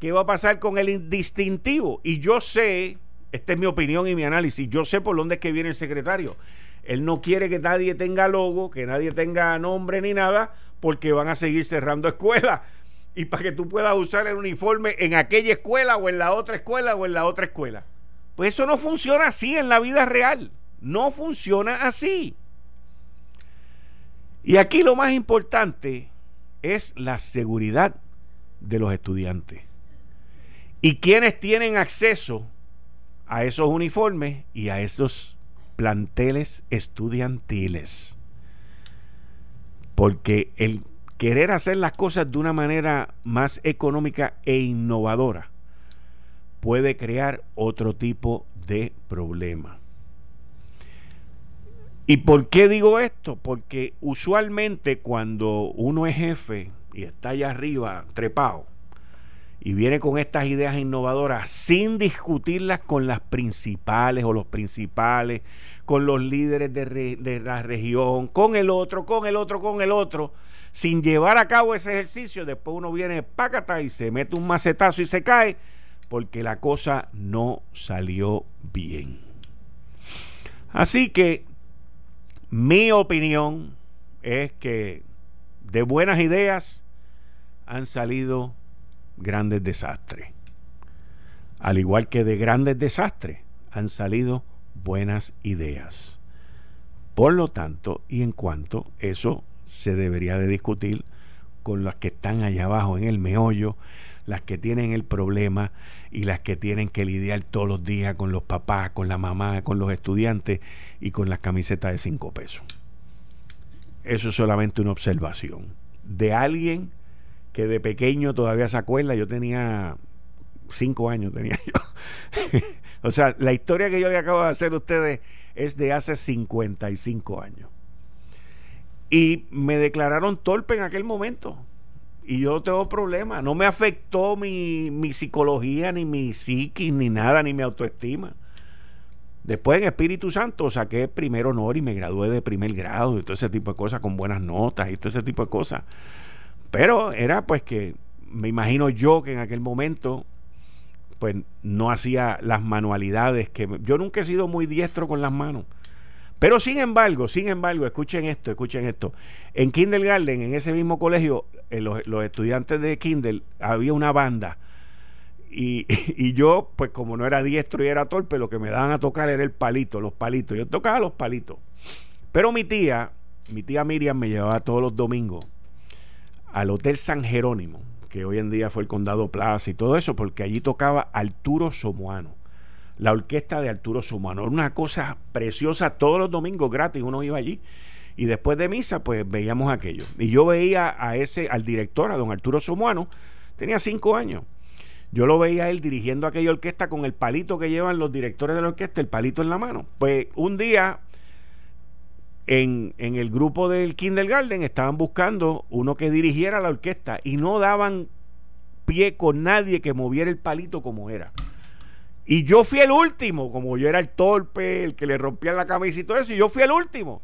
¿Qué va a pasar con el distintivo? Y yo sé, esta es mi opinión y mi análisis, yo sé por dónde es que viene el secretario. Él no quiere que nadie tenga logo, que nadie tenga nombre ni nada, porque van a seguir cerrando escuelas. Y para que tú puedas usar el uniforme en aquella escuela o en la otra escuela o en la otra escuela. Pues eso no funciona así en la vida real. No funciona así. Y aquí lo más importante es la seguridad de los estudiantes. ¿Y quienes tienen acceso a esos uniformes y a esos planteles estudiantiles? Porque el querer hacer las cosas de una manera más económica e innovadora puede crear otro tipo de problema. ¿Y por qué digo esto? Porque usualmente cuando uno es jefe y está allá arriba trepado, y viene con estas ideas innovadoras sin discutirlas con las principales o los principales, con los líderes de, la región, con el otro, con el otro, con el otro, sin llevar a cabo ese ejercicio, después uno viene pácata y se mete un macetazo y se cae porque la cosa no salió bien. Así que mi opinión es que de buenas ideas han salido grandes desastres. Al igual que de grandes desastres han salido buenas ideas. Por lo tanto, y en cuanto eso se debería de discutir con las que están allá abajo en el meollo, las que tienen el problema y las que tienen que lidiar todos los días con los papás, con la mamá, con los estudiantes y con las camisetas de cinco pesos. Eso es solamente una observación de alguien que de pequeño todavía se acuerda, yo tenía cinco años, tenía yo. o sea, la historia que yo le acabo de hacer a ustedes es de hace 55 años. Y me declararon torpe en aquel momento. Y yo no tengo problema. No me afectó mi, mi psicología, ni mi psiquis, ni nada, ni mi autoestima. Después en Espíritu Santo saqué primer honor y me gradué de primer grado y todo ese tipo de cosas con buenas notas y todo ese tipo de cosas. Pero era pues que me imagino yo que en aquel momento pues no hacía las manualidades que yo nunca he sido muy diestro con las manos. Pero sin embargo, sin embargo, escuchen esto, escuchen esto. En Kindergarten, en ese mismo colegio, eh, los, estudiantes de Kindle había una banda. Y, y, yo, pues como no era diestro y era torpe, lo que me daban a tocar era el palito, los palitos. Yo tocaba los palitos. Pero mi tía, mi tía Miriam me llevaba todos los domingos al Hotel San Jerónimo, que hoy en día fue el Condado Plaza y todo eso, porque allí tocaba Arturo Somoano, la orquesta de Arturo Somoano. Era una cosa preciosa, todos los domingos gratis uno iba allí. Y después de misa, pues veíamos aquello. Y yo veía a ese, al director, a don Arturo Somoano, tenía cinco años. Yo lo veía a él dirigiendo aquella orquesta con el palito que llevan los directores de la orquesta, el palito en la mano. Pues un día en, el grupo del kindergarten estaban buscando uno que dirigiera la orquesta y no daban pie con nadie que moviera el palito como era. Y yo fui el último, como yo era el torpe, el que le rompía la camisa y todo eso, y yo fui el último.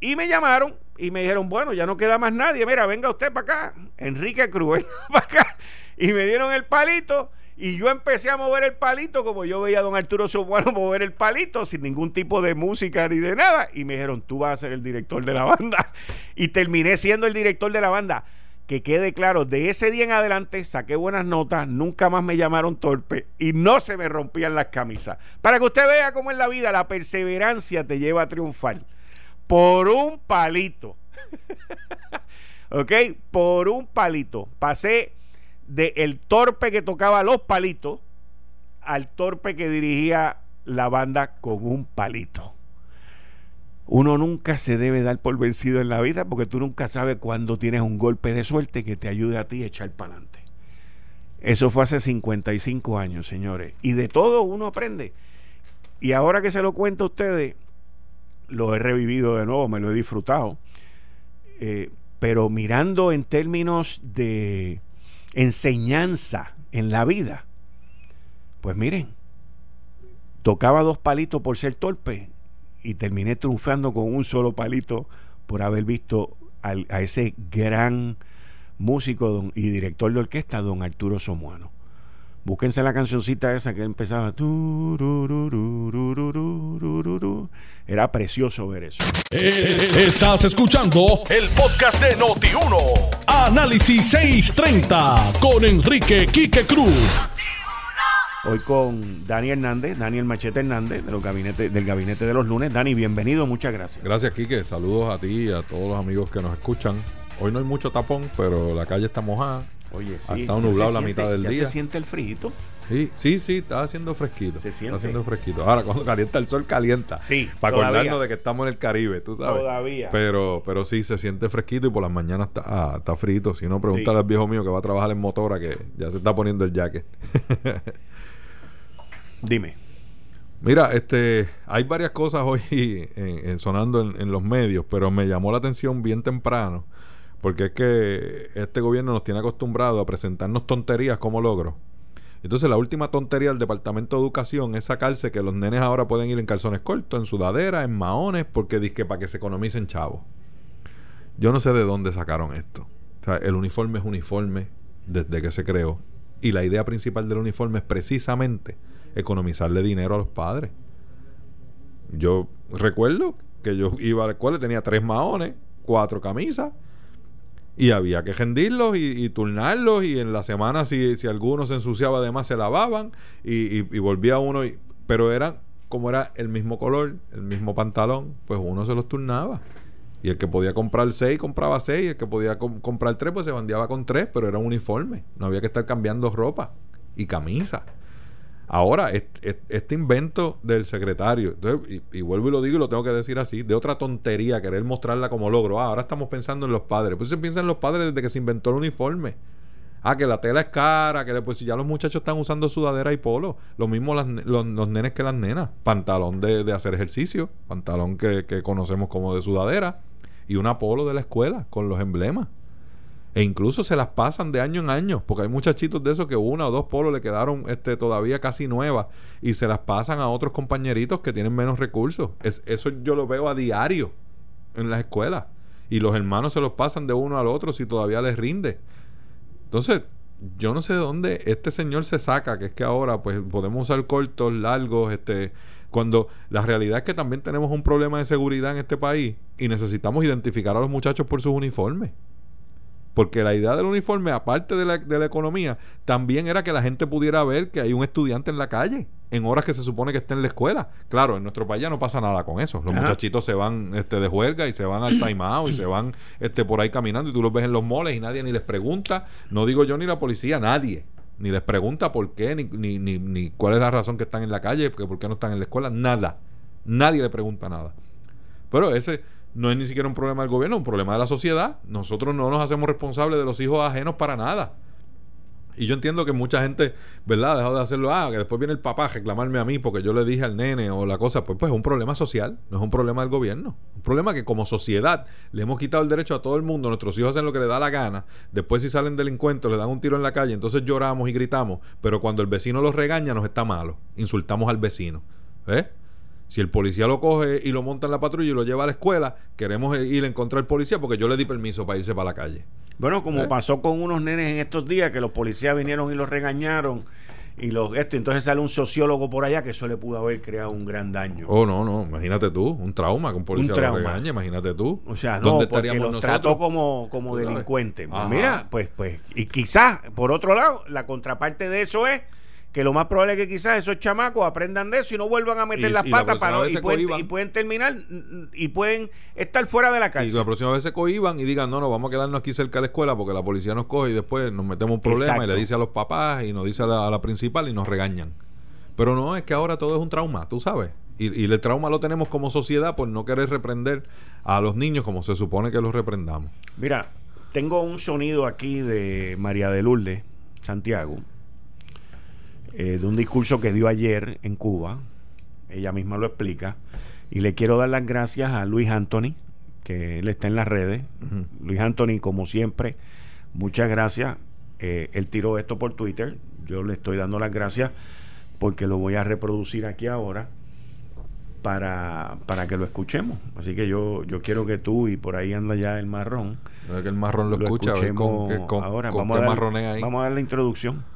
Y me llamaron y me dijeron, bueno, ya no queda más nadie, mira, venga usted para acá, Enrique Cruz, para acá. Y me dieron el palito y yo empecé a mover el palito como yo veía a don Arturo Sobuano mover el palito sin ningún tipo de música ni de nada. Y me dijeron, tú vas a ser el director de la banda. Y terminé siendo el director de la banda. Que quede claro, de ese día en adelante saqué buenas notas, nunca más me llamaron torpe y no se me rompían las camisas. Para que usted vea cómo en la vida la perseverancia te lleva a triunfar. Por un palito. ¿Ok? Por un palito. Pasé de el torpe que tocaba los palitos al torpe que dirigía la banda con un palito. Uno nunca se debe dar por vencido en la vida porque tú nunca sabes cuándo tienes un golpe de suerte que te ayude a ti a echar para adelante. Eso fue hace 55 años, señores. Y de todo uno aprende. Y ahora que se lo cuento a ustedes, lo he revivido de nuevo, me lo he disfrutado. Eh, pero mirando en términos de enseñanza en la vida, pues miren, tocaba dos palitos por ser torpe y terminé triunfando con un solo palito por haber visto a ese gran músico y director de orquesta, don Arturo Somuano. Búsquense la cancioncita esa que empezaba. Era precioso ver eso. Eh, estás escuchando el podcast de Noti1. Análisis 630 con Enrique Quique Cruz. Hoy con Dani Hernández, Daniel Machete Hernández, de los gabinete, del Gabinete de los Lunes. Dani, bienvenido, muchas gracias. Gracias, Quique. Saludos a ti y a todos los amigos que nos escuchan. Hoy no hay mucho tapón, pero la calle está mojada. Oye, sí. Está nublado la mitad del ya día. se siente el frío. Sí, sí, sí, está haciendo fresquito. Se siente. Está haciendo fresquito. Ahora, cuando calienta el sol, calienta. Sí, Para acordarnos de que estamos en el Caribe, tú sabes. Todavía. Pero, pero sí, se siente fresquito y por las mañanas está, ah, está frito. Si no, pregúntale al viejo mío que va a trabajar en motora que ya se está poniendo el jacket. Dime. Mira, este, hay varias cosas hoy sonando en, en, los medios, pero me llamó la atención bien temprano, porque es que este gobierno nos tiene acostumbrado a presentarnos tonterías como logro. Entonces, la última tontería del Departamento de Educación es sacarse que los nenes ahora pueden ir en calzones cortos, en sudadera, en maones, porque dice para que se economicen chavos. Yo no sé de dónde sacaron esto. O sea, el uniforme es uniforme desde que se creó. Y la idea principal del uniforme es precisamente economizarle dinero a los padres. Yo recuerdo que yo iba a la escuela y tenía tres maones, cuatro camisas, y había que rendirlos y, turnarlos, y en la semana si, si alguno se ensuciaba además se lavaban, y, y, volvía uno, pero eran, como era el mismo color, el mismo pantalón, pues uno se los turnaba. Y el que podía comprar seis, compraba seis. Y el que podía comprar tres, pues se bandeaba con tres. Pero era un uniforme. No había que estar cambiando ropa y camisa. Ahora, este, invento del secretario, y, vuelvo y lo digo y lo tengo que decir así, de otra tontería, querer mostrarla como logro. Ah, ahora estamos pensando en los padres. Pues se piensa en los padres desde que se inventó el uniforme. Ah, que la tela es cara, que pues ya los muchachos están usando sudadera y polo. Lo mismo los, los, nenes que las nenas. Pantalón de, hacer ejercicio, pantalón que, que conocemos como de sudadera, y una polo de la escuela con los emblemas. E incluso se las pasan de año en año, porque hay muchachitos de esos que una o dos polos le quedaron este, todavía casi nuevas y se las pasan a otros compañeritos que tienen menos recursos. eso yo lo veo a diario en las escuelas. Y los hermanos se los pasan de uno al otro si todavía les rinde. Entonces, yo no sé de dónde este señor se saca, que es que ahora pues podemos usar cortos, largos, este cuando la realidad es que también tenemos un problema de seguridad en este país y necesitamos identificar a los muchachos por sus uniformes. Porque la idea del uniforme, aparte de la, de la economía, también era que la gente pudiera ver que hay un estudiante en la calle en horas que se supone que esté en la escuela. Claro, en nuestro país ya no pasa nada con eso. Los muchachitos se van este, de juerga y se van al timeout y se van este, por ahí caminando y tú los ves en los moles y nadie ni les pregunta. No digo yo ni la policía, nadie. Ni les pregunta por qué, ni, ni, ni, ni cuál es la razón que están en la calle, por qué no están en la escuela. Nada. Nadie le pregunta nada. Pero ese no es ni siquiera un problema del gobierno, es un problema de la sociedad. Nosotros no nos hacemos responsables de los hijos ajenos para nada. Y yo entiendo que mucha gente, ¿verdad?, ha dejado de hacerlo. Ah, que después viene el papá a reclamarme a mí porque yo le dije al nene o la cosa. Pues, pues es un problema social, no es un problema del gobierno. Un problema que como sociedad le hemos quitado el derecho a todo el mundo. Nuestros hijos hacen lo que les da la gana. Después, si salen delincuentes, le dan un tiro en la calle. Entonces lloramos y gritamos. Pero cuando el vecino los regaña, nos está malo. Insultamos al vecino. ¿Eh? Si el policía lo coge y lo monta en la patrulla y lo lleva a la escuela, queremos ir en contra del policía porque yo le di permiso para irse para la calle. Bueno, como ¿Eh? pasó con unos nenes en estos días que los policías vinieron y los regañaron y los esto entonces sale un sociólogo por allá que eso le pudo haber creado un gran daño. Oh, no, no, imagínate tú, un trauma con policía un trauma. imagínate tú. O sea, no, porque los trató como, como delincuentes. Mira, pues pues y quizás por otro lado, la contraparte de eso es que lo más probable es que quizás esos chamacos aprendan de eso y no vuelvan a meter las patas para y, pueden, y, pueden, terminar y pueden estar fuera de la cárcel. Y la próxima vez se cohiban y digan, no, no, vamos a quedarnos aquí cerca de la escuela porque la policía nos coge y después nos metemos un problema y le dice a los papás y nos dice a la, principal y nos regañan. Pero no, es que ahora todo es un trauma, tú sabes. Y, y, el trauma lo tenemos como sociedad por no querer reprender a los niños como se supone que los reprendamos. Mira, tengo un sonido aquí de María de Lourdes Santiago, eh, de un discurso que dio ayer en Cuba. Ella misma lo explica. Y le quiero dar las gracias a Luis Anthony, que él está en las redes. Luis Anthony, como siempre, muchas gracias. Eh, él tiró esto por Twitter. Yo le estoy dando las gracias porque lo voy a reproducir aquí ahora para, para que lo escuchemos. Así que yo, yo quiero que tú, y por ahí anda ya el marrón. que el marrón lo, escucha, ahora. vamos, a dar, vamos a dar la introducción.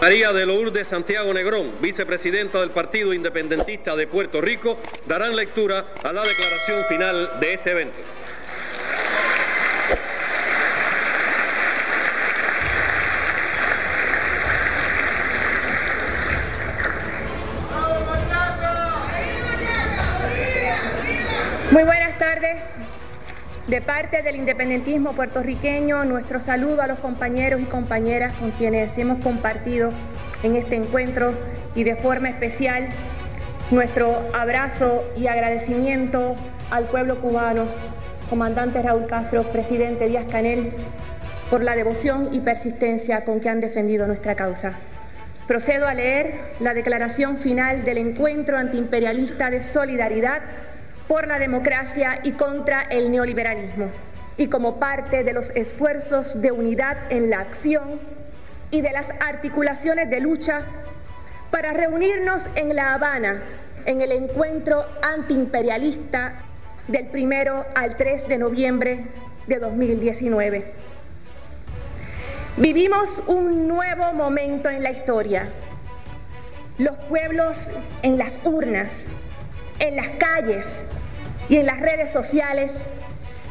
María de Lourdes Santiago Negrón, vicepresidenta del Partido Independentista de Puerto Rico, darán lectura a la declaración final de este evento. Muy buenas tardes. De parte del independentismo puertorriqueño, nuestro saludo a los compañeros y compañeras con quienes hemos compartido en este encuentro y de forma especial nuestro abrazo y agradecimiento al pueblo cubano, comandante Raúl Castro, presidente Díaz Canel, por la devoción y persistencia con que han defendido nuestra causa. Procedo a leer la declaración final del encuentro antiimperialista de solidaridad por la democracia y contra el neoliberalismo, y como parte de los esfuerzos de unidad en la acción y de las articulaciones de lucha para reunirnos en La Habana en el encuentro antiimperialista del primero al 3 de noviembre de 2019. Vivimos un nuevo momento en la historia. Los pueblos en las urnas en las calles y en las redes sociales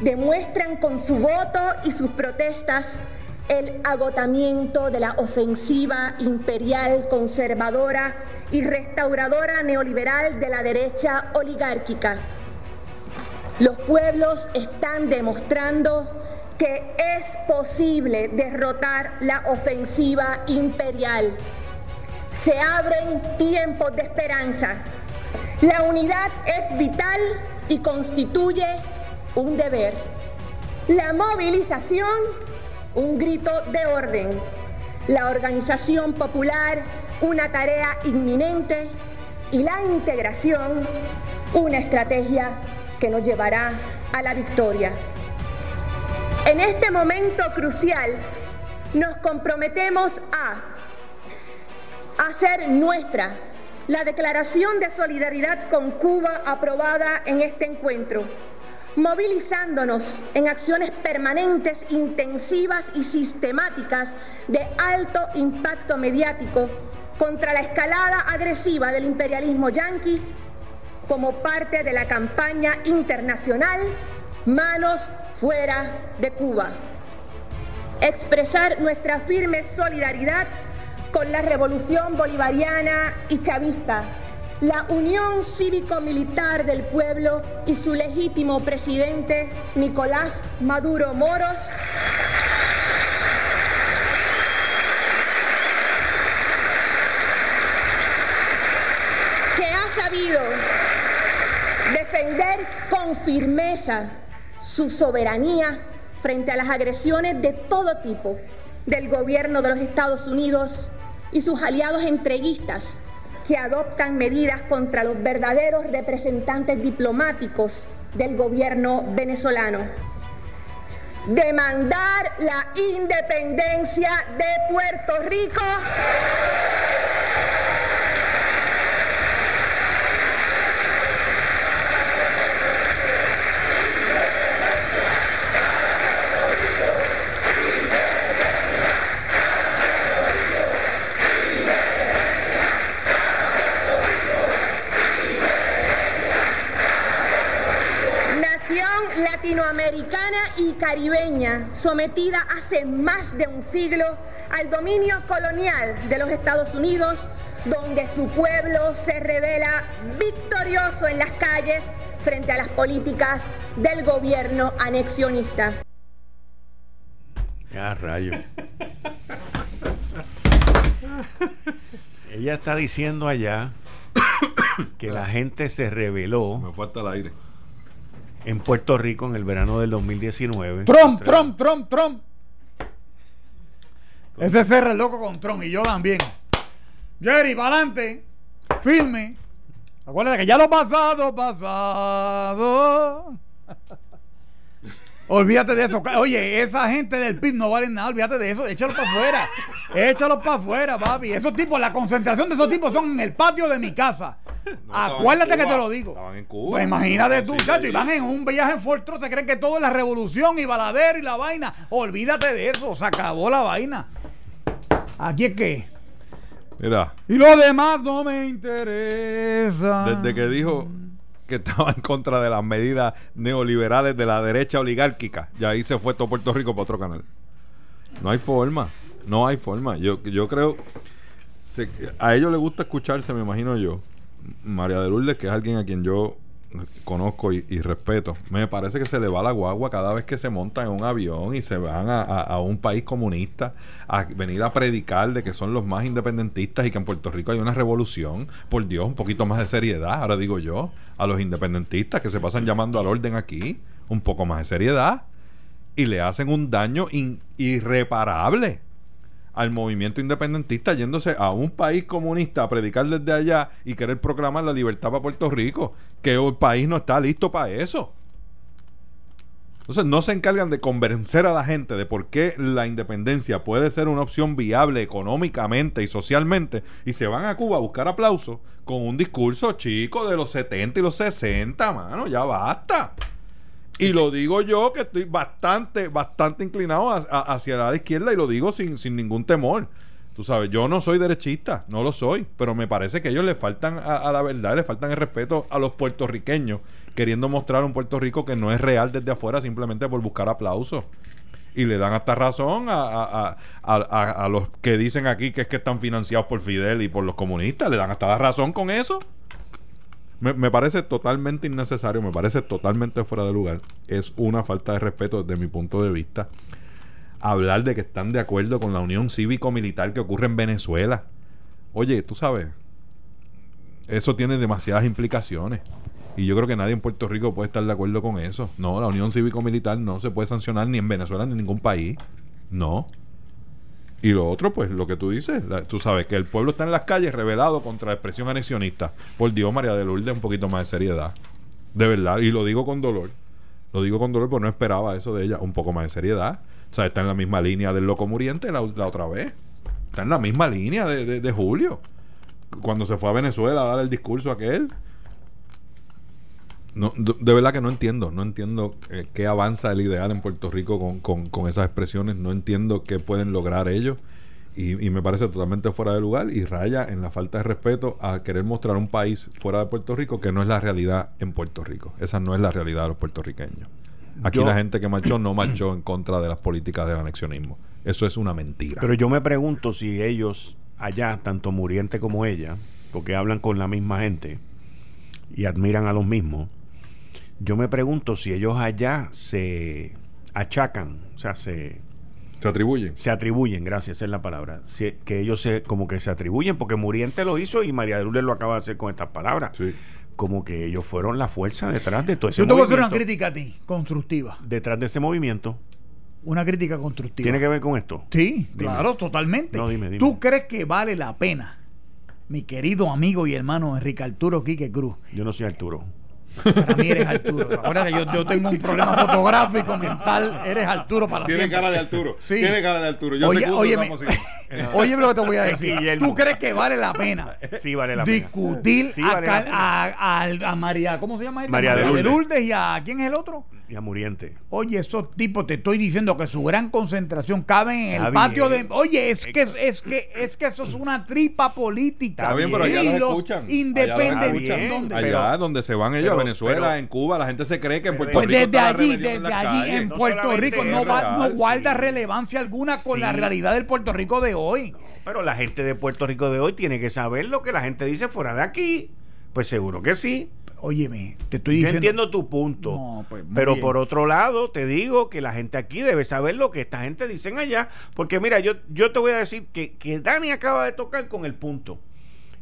demuestran con su voto y sus protestas el agotamiento de la ofensiva imperial, conservadora y restauradora neoliberal de la derecha oligárquica. Los pueblos están demostrando que es posible derrotar la ofensiva imperial. Se abren tiempos de esperanza la unidad es vital y constituye un deber. La movilización, un grito de orden. La organización popular, una tarea inminente. Y la integración, una estrategia que nos llevará a la victoria. En este momento crucial, nos comprometemos a hacer nuestra la declaración de solidaridad con Cuba aprobada en este encuentro, movilizándonos en acciones permanentes, intensivas y sistemáticas de alto impacto mediático contra la escalada agresiva del imperialismo yanqui como parte de la campaña internacional Manos fuera de Cuba. Expresar nuestra firme solidaridad con la revolución bolivariana y chavista, la unión cívico-militar del pueblo y su legítimo presidente Nicolás Maduro Moros. que ha sabido defender con firmeza su soberanía frente a las agresiones de todo tipo del gobierno de los Estados Unidos y sus aliados entreguistas que adoptan medidas contra los verdaderos representantes diplomáticos del gobierno venezolano. Demandar la independencia de Puerto Rico. Latinoamericana y caribeña, sometida hace más de un siglo al dominio colonial de los Estados Unidos, donde su pueblo se revela victorioso en las calles frente a las políticas del gobierno anexionista. Ya, rayo. Ella está diciendo allá que la gente se rebeló. Me falta el aire en Puerto Rico en el verano del 2019. Trump, Trump, Trump, Trump. Ese cerra el loco con Tron y yo también. Jerry, para adelante. Firme. Acuérdate que ya lo pasado, pasado. Olvídate de eso. Oye, esa gente del PIB no vale nada. Olvídate de eso. Échalo para afuera. Échalo para afuera, papi. Esos tipos, la concentración de esos tipos son en el patio de mi casa. Acuérdate que te lo digo. Estaban en Cuba. Pues imagínate tú, Sí, chacho, y van en un viaje en Fortro, se creen que todo es la revolución y baladero y la vaina. Olvídate de eso, se acabó la vaina. Aquí es que. Mira, Y lo demás no me interesa. desde que dijo que estaba en contra de las medidas neoliberales de la derecha oligárquica, ya ahí se fue todo Puerto Rico para otro canal. No hay forma, no hay forma. Yo, yo creo, a ellos les gusta escucharse, me imagino yo. María de Lourdes, que es alguien a quien yo conozco y, y respeto, me parece que se le va la guagua cada vez que se montan en un avión y se van a, a- a un país comunista a venir a predicar de que son los más independentistas y que en Puerto Rico hay una revolución. Por Dios, un poquito más de seriedad, ahora digo yo, a los independentistas que se pasan llamando al orden aquí, un poco más de seriedad y le hacen un daño irreparable al movimiento independentista yéndose a un país comunista a predicar desde allá y querer proclamar la libertad para Puerto Rico, que el país no está listo para eso. Entonces no se encargan de convencer a la gente de por qué la independencia puede ser una opción viable económicamente y socialmente y se van a Cuba a buscar aplausos con un discurso chico de los 70 y los 60, mano, ya basta. Y lo digo yo que estoy bastante, bastante inclinado hacia la izquierda y lo digo sin, sin ningún temor. Tú sabes, yo no soy derechista, no lo soy, pero me parece que ellos le faltan a la verdad, le faltan el respeto a los puertorriqueños, queriendo mostrar un Puerto Rico que no es real desde afuera simplemente por buscar aplausos. Y le dan hasta razón a, a- a- a- los que dicen aquí que es que están financiados por Fidel y por los comunistas, le dan hasta la razón con eso. Me, me parece totalmente innecesario, me parece totalmente fuera de lugar. Es una falta de respeto desde mi punto de vista. Hablar de que están de acuerdo con la unión cívico-militar que ocurre en Venezuela. Oye, tú sabes, eso tiene demasiadas implicaciones. Y yo creo que nadie en Puerto Rico puede estar de acuerdo con eso. No, la unión cívico-militar no se puede sancionar ni en Venezuela ni en ningún país. No. Y lo otro, pues, lo que tú dices, la- tú sabes que el pueblo está en las calles revelado contra la expresión anexionista. Por Dios, María de Lourdes, un poquito más de seriedad. De verdad, y lo digo con dolor. Lo digo con dolor porque no esperaba eso de ella. Un poco más de seriedad. O sea, está en la misma línea del loco muriente la, otra vez. Está en la misma línea de, de- de Julio. Cuando se fue a Venezuela a dar el discurso aquel. No, de, verdad que no entiendo, no entiendo eh, qué avanza el ideal en Puerto Rico con, con- con esas expresiones, no entiendo qué pueden lograr ellos y, y me parece totalmente fuera de lugar y raya en la falta de respeto a querer mostrar un país fuera de Puerto Rico que no es la realidad en Puerto Rico. Esa no es la realidad de los puertorriqueños. Aquí Yo- la gente que marchó no marchó en contra de las políticas del anexionismo. Eso es una mentira. Pero yo me pregunto si ellos allá, tanto Muriente como ella, porque hablan con la misma gente y admiran a los mismos, yo me pregunto si ellos allá se achacan, o sea, se, Se atribuye. se atribuyen, gracias, esa es la palabra, si- que ellos se, como que se atribuyen, porque Muriente lo hizo y María de Lourdes lo acaba de hacer con estas palabras, Sí. como que ellos fueron la fuerza detrás de todo ese Yo te voy a hacer una movimiento. crítica a ti, constructiva. Detrás de ese movimiento, Una crítica constructiva. ¿tiene que ver con esto? Sí, Dime. claro, totalmente. No, dime, dime. ¿Tú crees que vale la pena, mi querido amigo y hermano Enrique Arturo Quique Cruz? Yo no soy Arturo. Para mí eres Arturo. Ahora que yo, yo tengo un problema fotográfico mental, eres Arturo para Tiene cara de Arturo. Sí. Tiene cara de Arturo. Yo Oye, sé que óyeme, estamos así. oye lo que te voy a decir. ¿Tú crees que vale la pena Sí, vale la pena. discutir Sí, a, vale pena. a, a- a María, ¿cómo se llama ella? María de Lourdes. y a ¿quién es el otro? Y a Muriente. Oye, esos tipos, te estoy diciendo que su gran concentración cabe en el Está patio bien. de. Oye, es que es que es que eso es una tripa política. Está bien, pero allá y los escuchan. independentistas, Allá los escuchan. ¿dónde? Allá Pero- donde se van ellos, pero- a Venezuela, pero- en Cuba, la gente se cree que en pero- Puerto Pues Rico desde está la allí, rebelión en desde las allí calles. en No Puerto solamente Rico eso, no, va- no guarda sí. relevancia alguna con Sí. la realidad del Puerto Rico de hoy. Pero la gente de Puerto Rico de hoy tiene que saber lo que la gente dice fuera de aquí. Pues seguro que sí. Óyeme, te estoy Yo diciendo. entiendo tu punto. No, pues, pero bien. por otro lado, te digo que la gente aquí debe saber lo que esta gente dicen allá. Porque mira, yo, yo te voy a decir que, que Dani acaba de tocar con el punto.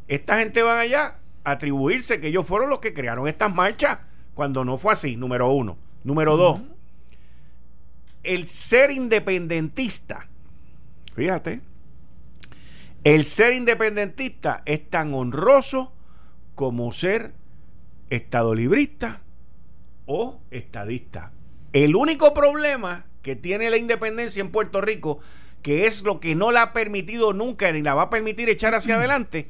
Esta gente van allá a atribuirse que ellos fueron los que crearon estas marchas cuando no fue así, número uno. Número dos, el ser independentista Fíjate. El ser independentista es tan honroso como ser estado librista o estadista. El único problema que tiene la independencia en Puerto Rico, que es lo que no la ha permitido nunca ni la va a permitir echar hacia adelante,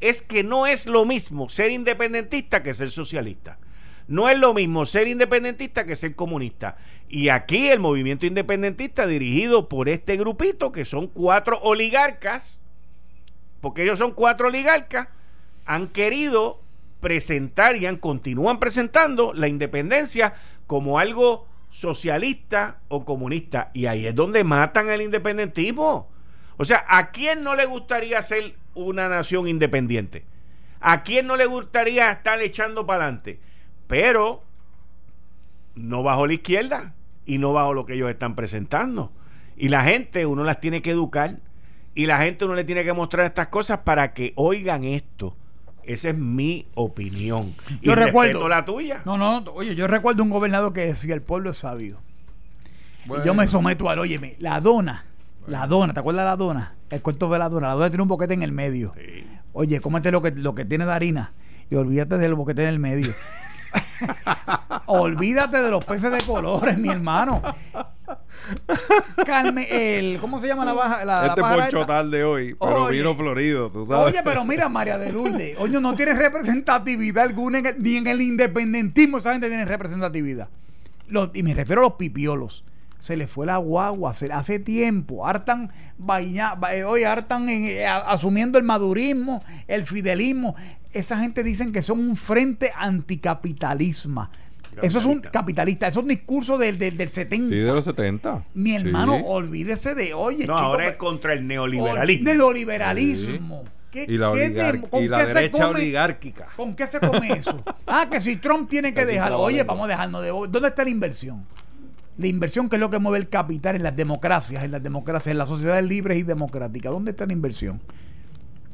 es que no es lo mismo ser independentista que ser socialista. No es lo mismo ser independentista que ser comunista. Y aquí el movimiento independentista dirigido por este grupito, que son cuatro oligarcas, porque ellos son cuatro oligarcas, han querido presentar y han, continúan presentando la independencia como algo socialista o comunista. Y ahí es donde matan el independentismo. O sea, ¿a quién no le gustaría ser una nación independiente? ¿A quién no le gustaría estar echando para adelante? Pero no bajo la izquierda y no bajo lo que ellos están presentando. Y la gente uno las tiene que educar y la gente uno le tiene que mostrar estas cosas para que oigan esto. Esa es mi opinión. Yo recuerdo- la tuya. No, no, oye, yo recuerdo un gobernador que decía, el pueblo es sabio. Bueno. Y yo me someto al, óyeme, la dona, la dona, ¿te acuerdas de la dona? El cuento de la dona, la dona tiene un boquete en el medio. Oye, cómete lo que, lo que tiene de harina y olvídate del boquete en el medio. olvídate de los peces de colores, mi hermano. Carmen, el, ¿cómo se llama la baja? La, la Este pájara poncho tarde hoy, pero Oye. vino florido, tú sabes. Oye, pero mira, María de Lourdes, oye, no tiene representatividad alguna, en el- ni en el independentismo esa gente tiene representatividad. Los- y me refiero a los pipiolos. Se le fue la guagua se, hace tiempo. Hartan, vaina, va- eh, hartan en- eh, asumiendo el madurismo, el fidelismo. Esa gente dicen que son un frente anticapitalismo. Eso es un Capitalista. eso es un discurso del, del, del 70. Sí, de los 70. Mi hermano, Sí. olvídese de, oye, No, chico, ahora es contra el neoliberalismo. Neoliberalismo. ¿Qué- Y la, qué oligar- de- con y la qué se derecha come? oligárquica. ¿Con qué se come eso? Ah, que si Trump tiene que dejarlo. Oye, vamos a dejarnos de. ¿Dónde está la inversión? La inversión que es lo que mueve el capital en las democracias, en las democracias, en las sociedades libres y democráticas. ¿Dónde está la inversión?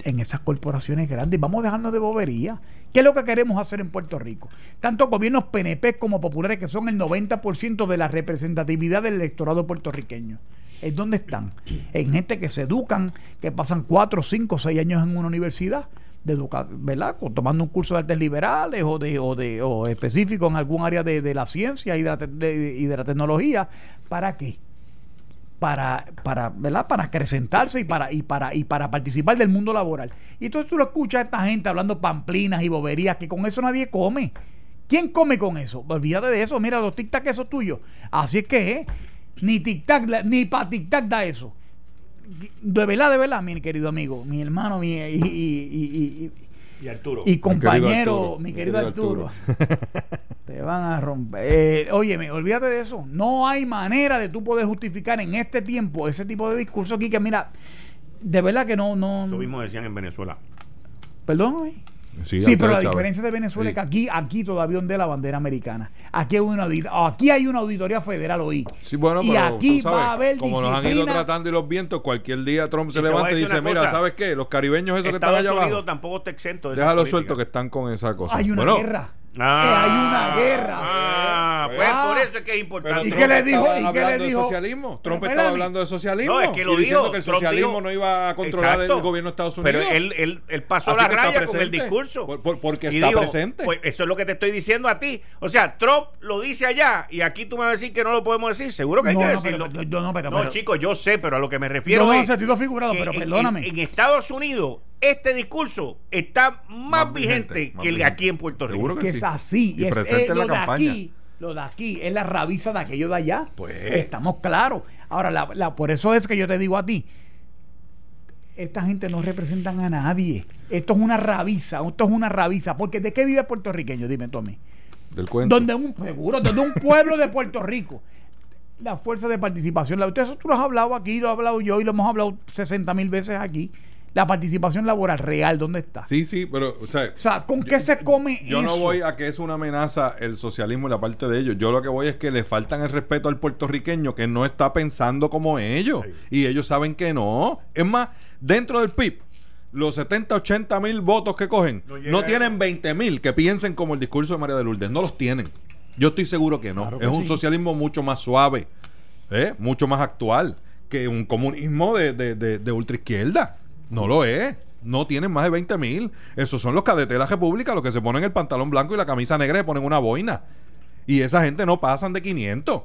En esas corporaciones grandes. Vamos a dejarnos de bobería. ¿Qué es lo que queremos hacer en Puerto Rico? Tanto gobiernos PNP como populares, que son el 90% de la representatividad del electorado puertorriqueño. ¿En dónde están? En gente que se educan, que pasan 4, 5, 6 años en una universidad de educar, ¿verdad? Tomando un curso de artes liberales o de, o de o específico en algún área de, de la ciencia y de la, te- de- y de la tecnología. ¿Para qué? Para, para, ¿verdad? para acrecentarse y para, y para, y para participar del mundo laboral. Y entonces tú lo escuchas a esta gente hablando pamplinas y boberías, que con eso nadie come. ¿Quién come con eso? Olvídate de eso, mira los tic-tac esos tuyos. Así es que es. Ni tic-tac, ni para tic-tac da eso. De verdad, de verdad, mi querido amigo, mi hermano, mi, y, y- y- y- Y Arturo. y compañero, Arturo, mi querido Arturo, te van a romper. Eh, óyeme, olvídate de eso. No hay manera de tú poder justificar en este tiempo ese tipo de discurso aquí que mira, de verdad que no, no. Lo mismo decían en Venezuela. Perdón. Sí, Sí, pero de la Chávez. diferencia de Venezuela Sí. es que aquí, aquí todavía ondea la bandera americana. Aquí hay una, audit- aquí hay una auditoría federal hoy. Sí, bueno, y pero aquí tú sabes, va a haber como nos han ido disciplina. tratando y los vientos, cualquier día Trump se Y levanta y dice, mira, cosa. ¿sabes qué? Los caribeños esos que están allá Unidos abajo, tampoco está exento de déjalo suelto que están con esa cosa. Hay una Bueno, guerra. Ah, Eh, hay una guerra. Ah, pues Ah. por eso es que es importante. ¿Y qué le dijo? ¿Y qué le dijo? socialismo. Trump Pero estaba hablando de socialismo. No, es que lo dijo. que el socialismo dijo- no iba a controlar Exacto. el gobierno de Estados Unidos. Pero él, él, él pasó Así la raya con el discurso. Por- por- porque está presente. Pues eso es lo que te estoy diciendo a ti. O sea, Trump lo dice allá y aquí tú me vas a decir que no lo podemos decir. Seguro que hay No, que no, decirlo. pero- yo- no, pero- No, pero- chicos, yo sé, pero a lo que me refiero Yo no es estoy figurado, pero en- perdóname. En, Estados Unidos, este discurso está más, Más vigente, vigente, más que el de aquí en Puerto Rico. Seguro que sí. es así. Y es, presente eh, en la lo de campaña. aquí, lo de aquí es la rabiza de aquello de allá. Pues. Estamos claros. Ahora, la, la- por eso es que yo te digo a ti, esta gente no representan a nadie. Esto es una rabiza, esto es una rabiza. Porque ¿de qué vive el puertorriqueño? Dime tú a mí. Del cuento. Donde un seguro, donde un pueblo de Puerto Rico. La fuerza de participación. la- Ustedes, tú lo has hablado aquí, lo he hablado yo y lo hemos hablado 60 mil veces aquí. La participación laboral real, ¿dónde está? Sí, sí, pero, o sea, O sea, ¿con qué se come yo no voy a que es una amenaza el socialismo y la parte de ellos. Yo lo que voy es que le faltan el respeto al puertorriqueño que no está pensando como ellos. Y ellos saben que no. Es más, dentro del PIB, los 70, 80 mil votos que cogen, No tienen 20 mil que piensen como el discurso de María de Lourdes. No los tienen. Yo estoy seguro que no. Claro que es un sí. socialismo mucho más suave, ¿eh? mucho más actual. que un comunismo de, de, de, de ultraizquierda. No lo es. No tienen más de 20 mil. Esos son los cadetes de la República, los que se ponen el pantalón blanco y la camisa negra y ponen una boina. Y esa gente no pasan de 500. O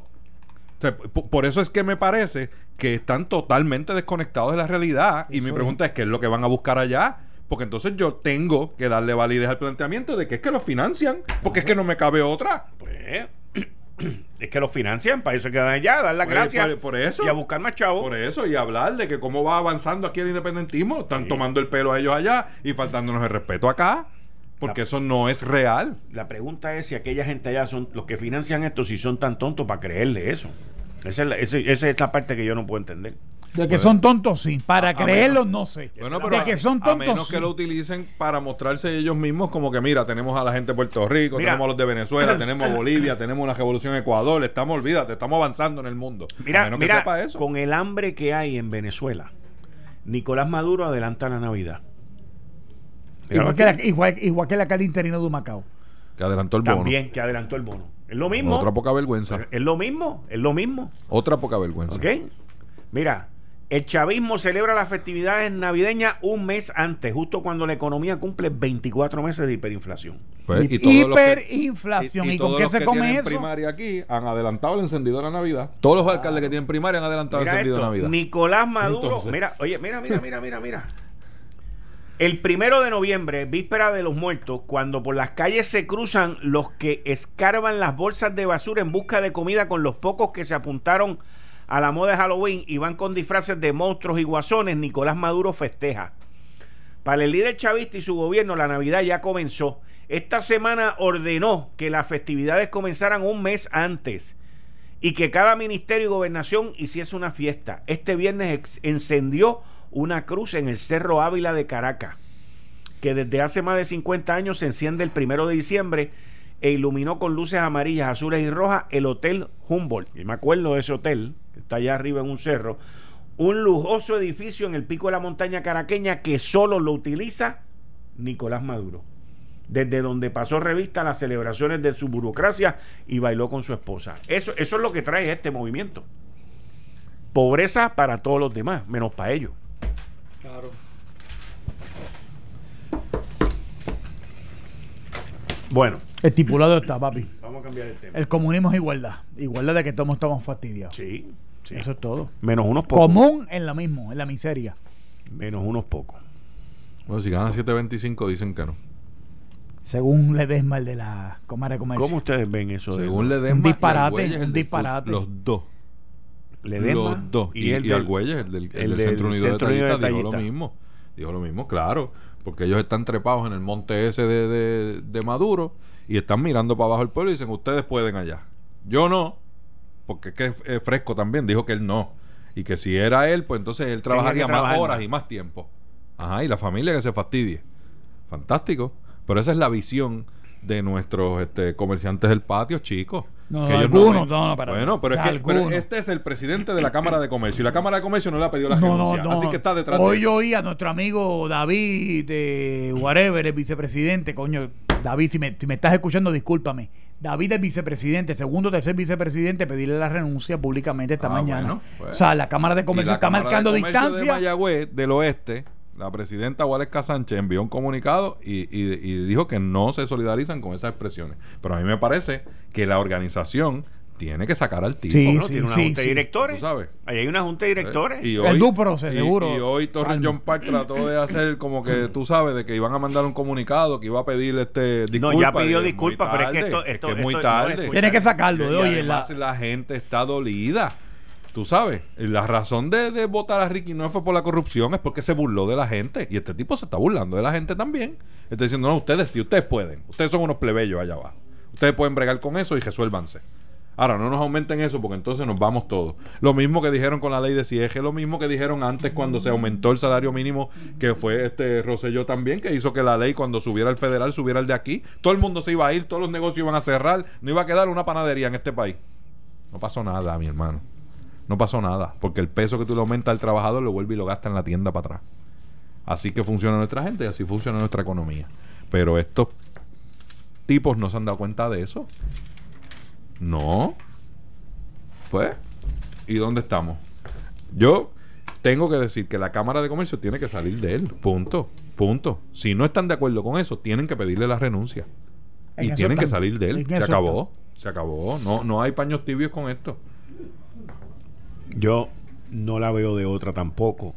sea, p- por eso es que me parece que están totalmente desconectados de la realidad. Y mi pregunta es: ¿qué es lo que van a buscar allá? Porque entonces yo tengo que darle validez al planteamiento de que es que los financian. Porque es que no me cabe otra. Pues, es que los financian, para eso es que dan allá, dar las Pues, gracias. por- por eso. Y a buscar más chavos. Por eso, y hablar de que cómo va avanzando aquí el independentismo. Están tomando el pelo a ellos allá y faltándonos el respeto acá. Porque La- eso no es real. La pregunta es si aquella gente allá son los que financian esto, si son tan tontos para creerle eso. Esa es, la, esa- esa es la parte que yo no puedo entender. De que son tontos, sí. Para A- a creerlo, no sé. Bueno, de que son a tontos, menos sí. que lo utilicen para mostrarse ellos mismos como que mira, tenemos a la gente de Puerto Rico, Mira. tenemos a los de Venezuela, tenemos a Bolivia, tenemos una revolución en Ecuador, estamos, olvídate, estamos avanzando en el mundo. a Mira, menos mira que sepa eso. con el hambre que hay en Venezuela, Nicolás Maduro adelanta la Navidad. Igual que, la, igual, igual que la alcalde interino de Macao. Que adelantó el bono. También que adelantó el bono. Es lo mismo. Otra poca vergüenza. Es lo mismo, es lo mismo. Otra poca vergüenza. ¿Ok? Mira, el chavismo celebra las festividades navideñas un mes antes, justo cuando la economía cumple 24 meses de hiperinflación. Pues, y todos los que- Hiperinflación. ¿Y, con todos qué los se que come tienen eso? primaria aquí han adelantado el encendido de la Navidad. Todos los alcaldes que tienen primaria han adelantado Mira el encendido de Navidad. Nicolás Maduro, Entonces. mira, oye, mira, mira, mira, mira, mira. El primero de noviembre, víspera de los muertos, cuando por las calles se cruzan los que escarban las bolsas de basura en busca de comida con los pocos que se apuntaron a la moda de Halloween y van con disfraces de monstruos y guasones, Nicolás Maduro festeja. Para el líder chavista y su gobierno, la Navidad ya comenzó. Esta semana ordenó que las festividades comenzaran un mes antes y que cada ministerio y gobernación hiciese una fiesta. Este viernes encendió una cruz en el Cerro Ávila de Caracas, que desde hace más de 50 años se enciende el primero de diciembre e iluminó con luces amarillas, azules y rojas el Hotel Humboldt. Y me acuerdo de ese hotel, que está allá arriba en un cerro, un lujoso edificio en el pico de la montaña caraqueña que solo lo utiliza Nicolás Maduro. Desde donde pasó revista a las celebraciones de su burocracia y bailó con su esposa. Eso, eso es lo que trae este movimiento. Pobreza para todos los demás, menos para ellos. Bueno, Estipulado está, papi. vamos a cambiar el tema. El comunismo es igualdad. Igualdad de que todos estamos fastidiados. Sí, sí. Eso es todo. Menos unos pocos. Común en lo mismo, en la miseria. Menos unos pocos. Bueno, si ganan 7.25 dicen que no. Según Ledesma, el de la Cámara de Comercio. ¿Cómo ustedes ven eso? de- Según Ledesma Un disparate, y Argüelles, un el de- disparate. Los dos. Ledesma los dos. Y, el y del- Argüelles, el del, el el del Centro Unido Centro de Unido de Detallistas, dijo lo mismo. Dijo lo mismo, claro. Porque ellos están trepados en el monte ese de, de- de Maduro y están mirando para abajo el pueblo y dicen, ustedes pueden allá. Yo no, porque es que es es fresco también. Dijo que él no. Y que si era él, pues entonces él trabajaría más horas y más tiempo. Ajá, y la familia que se fastidie. Fantástico. Pero esa es la visión de nuestros este, comerciantes del patio, chicos. No, Que algunos, no, no, pero- Bueno, pero es que pero este es el presidente de la Cámara de Comercio y la Cámara de Comercio no le ha pedido la No, no. Así que está detrás Hoy de yo oí a nuestro amigo David de Whatever, el vicepresidente. Coño, David, si me, si me estás escuchando, discúlpame. David, el vicepresidente, segundo o tercer vicepresidente, pedirle la renuncia públicamente esta Ah, mañana. bueno, pues. O sea, la Cámara de Comercio está Cámara de marcando Comercio De distancia. Mayagüez, del oeste, la presidenta Waleska Sánchez envió un comunicado y, y- y dijo que no se solidarizan con esas expresiones. Pero a mí me parece que la organización tiene que sacar al tipo. Sí, ¿Cómo no? Tiene una sí, junta de directores. Tú sabes. Ahí hay una junta de directores. Y El Duproce, y- seguro. Y, hoy Torres. John Park trató de hacer como que tú sabes de que iban a mandar un comunicado que iba a pedir este disculpas. No, ya pidió y disculpas, pero es que esto- es esto- que es muy esto no tarde. escucha. Tiene que sacarlo. Y de la, además la gente está dolida. Tú sabes, la razón de, de votar a Ricky no fue por la corrupción, es porque se burló de la gente. Y este tipo se está burlando de la gente también. Está diciendo, no, ustedes sí, ustedes pueden. Ustedes son unos plebeyos allá abajo. Ustedes pueden bregar con eso y resuélvanse. Ahora, no nos aumenten eso porque entonces nos vamos todos. Lo mismo que dijeron con la ley de CIEG, lo mismo que dijeron antes cuando se aumentó el salario mínimo, que fue este Rosselló también, que hizo que la ley cuando subiera el federal subiera el de aquí. Todo el mundo se iba a ir, todos los negocios iban a cerrar, no iba a quedar una panadería en este país. No pasó nada, mi hermano. No pasó nada, porque el peso que tú le aumentas al trabajador lo vuelve y lo gasta en la tienda para atrás. Así que funciona nuestra gente y así funciona nuestra economía. Pero estos tipos no se han dado cuenta de eso. No. Pues, ¿y dónde estamos? Yo tengo que decir que la Cámara de Comercio tiene que salir de él. Punto. Punto. Si no están de acuerdo con eso, tienen que pedirle la renuncia. En Y tienen que salir de él. Se acabó. Se acabó. No, no hay paños tibios con esto. Yo no la veo de otra tampoco.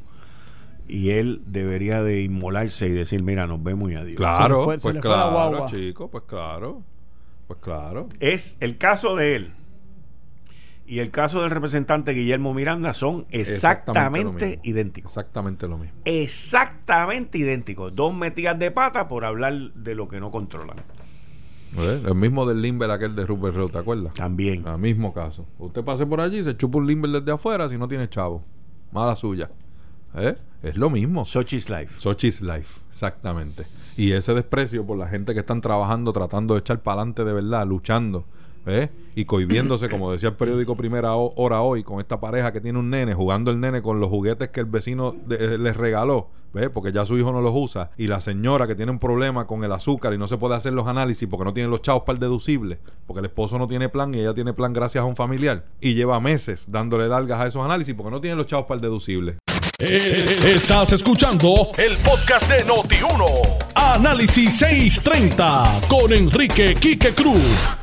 Y él debería de inmolarse y decir, mira, nos vemos y adiós. Claro, fue- pues claro, chico, pues claro. Pues claro. Es el caso de él y el caso del representante Guillermo Miranda son exactamente, idénticos. Exactamente lo mismo. Exactamente idénticos. Dos metidas de pata por hablar de lo que no controlan. ¿Ves? El mismo del Limber aquel de Rupert Reut, ¿te acuerdas? También. El mismo caso. Usted pase por allí, se chupa un Limber desde afuera si no tiene chavo. Mala suya. ¿Eh? Es lo mismo. Sochi's Life. Sochi's Life, exactamente. Y ese desprecio por la gente que están trabajando, tratando de echar para adelante de verdad, luchando, ¿eh? Y cohibiéndose, como decía el periódico Primera Ho- Hora hoy, con esta pareja que tiene un nene, jugando el nene con los juguetes que el vecino eh, les regaló, ¿ves? Porque ya su hijo no los usa. Y la señora que tiene un problema con el azúcar y no se puede hacer los análisis porque no tiene los chavos para el deducible, porque el esposo no tiene plan y ella tiene plan gracias a un familiar. Y lleva meses dándole largas a esos análisis porque no tiene los chavos para el deducible. Eh, Estás escuchando el podcast de Noti1. Análisis 630 con Enrique Quique Cruz.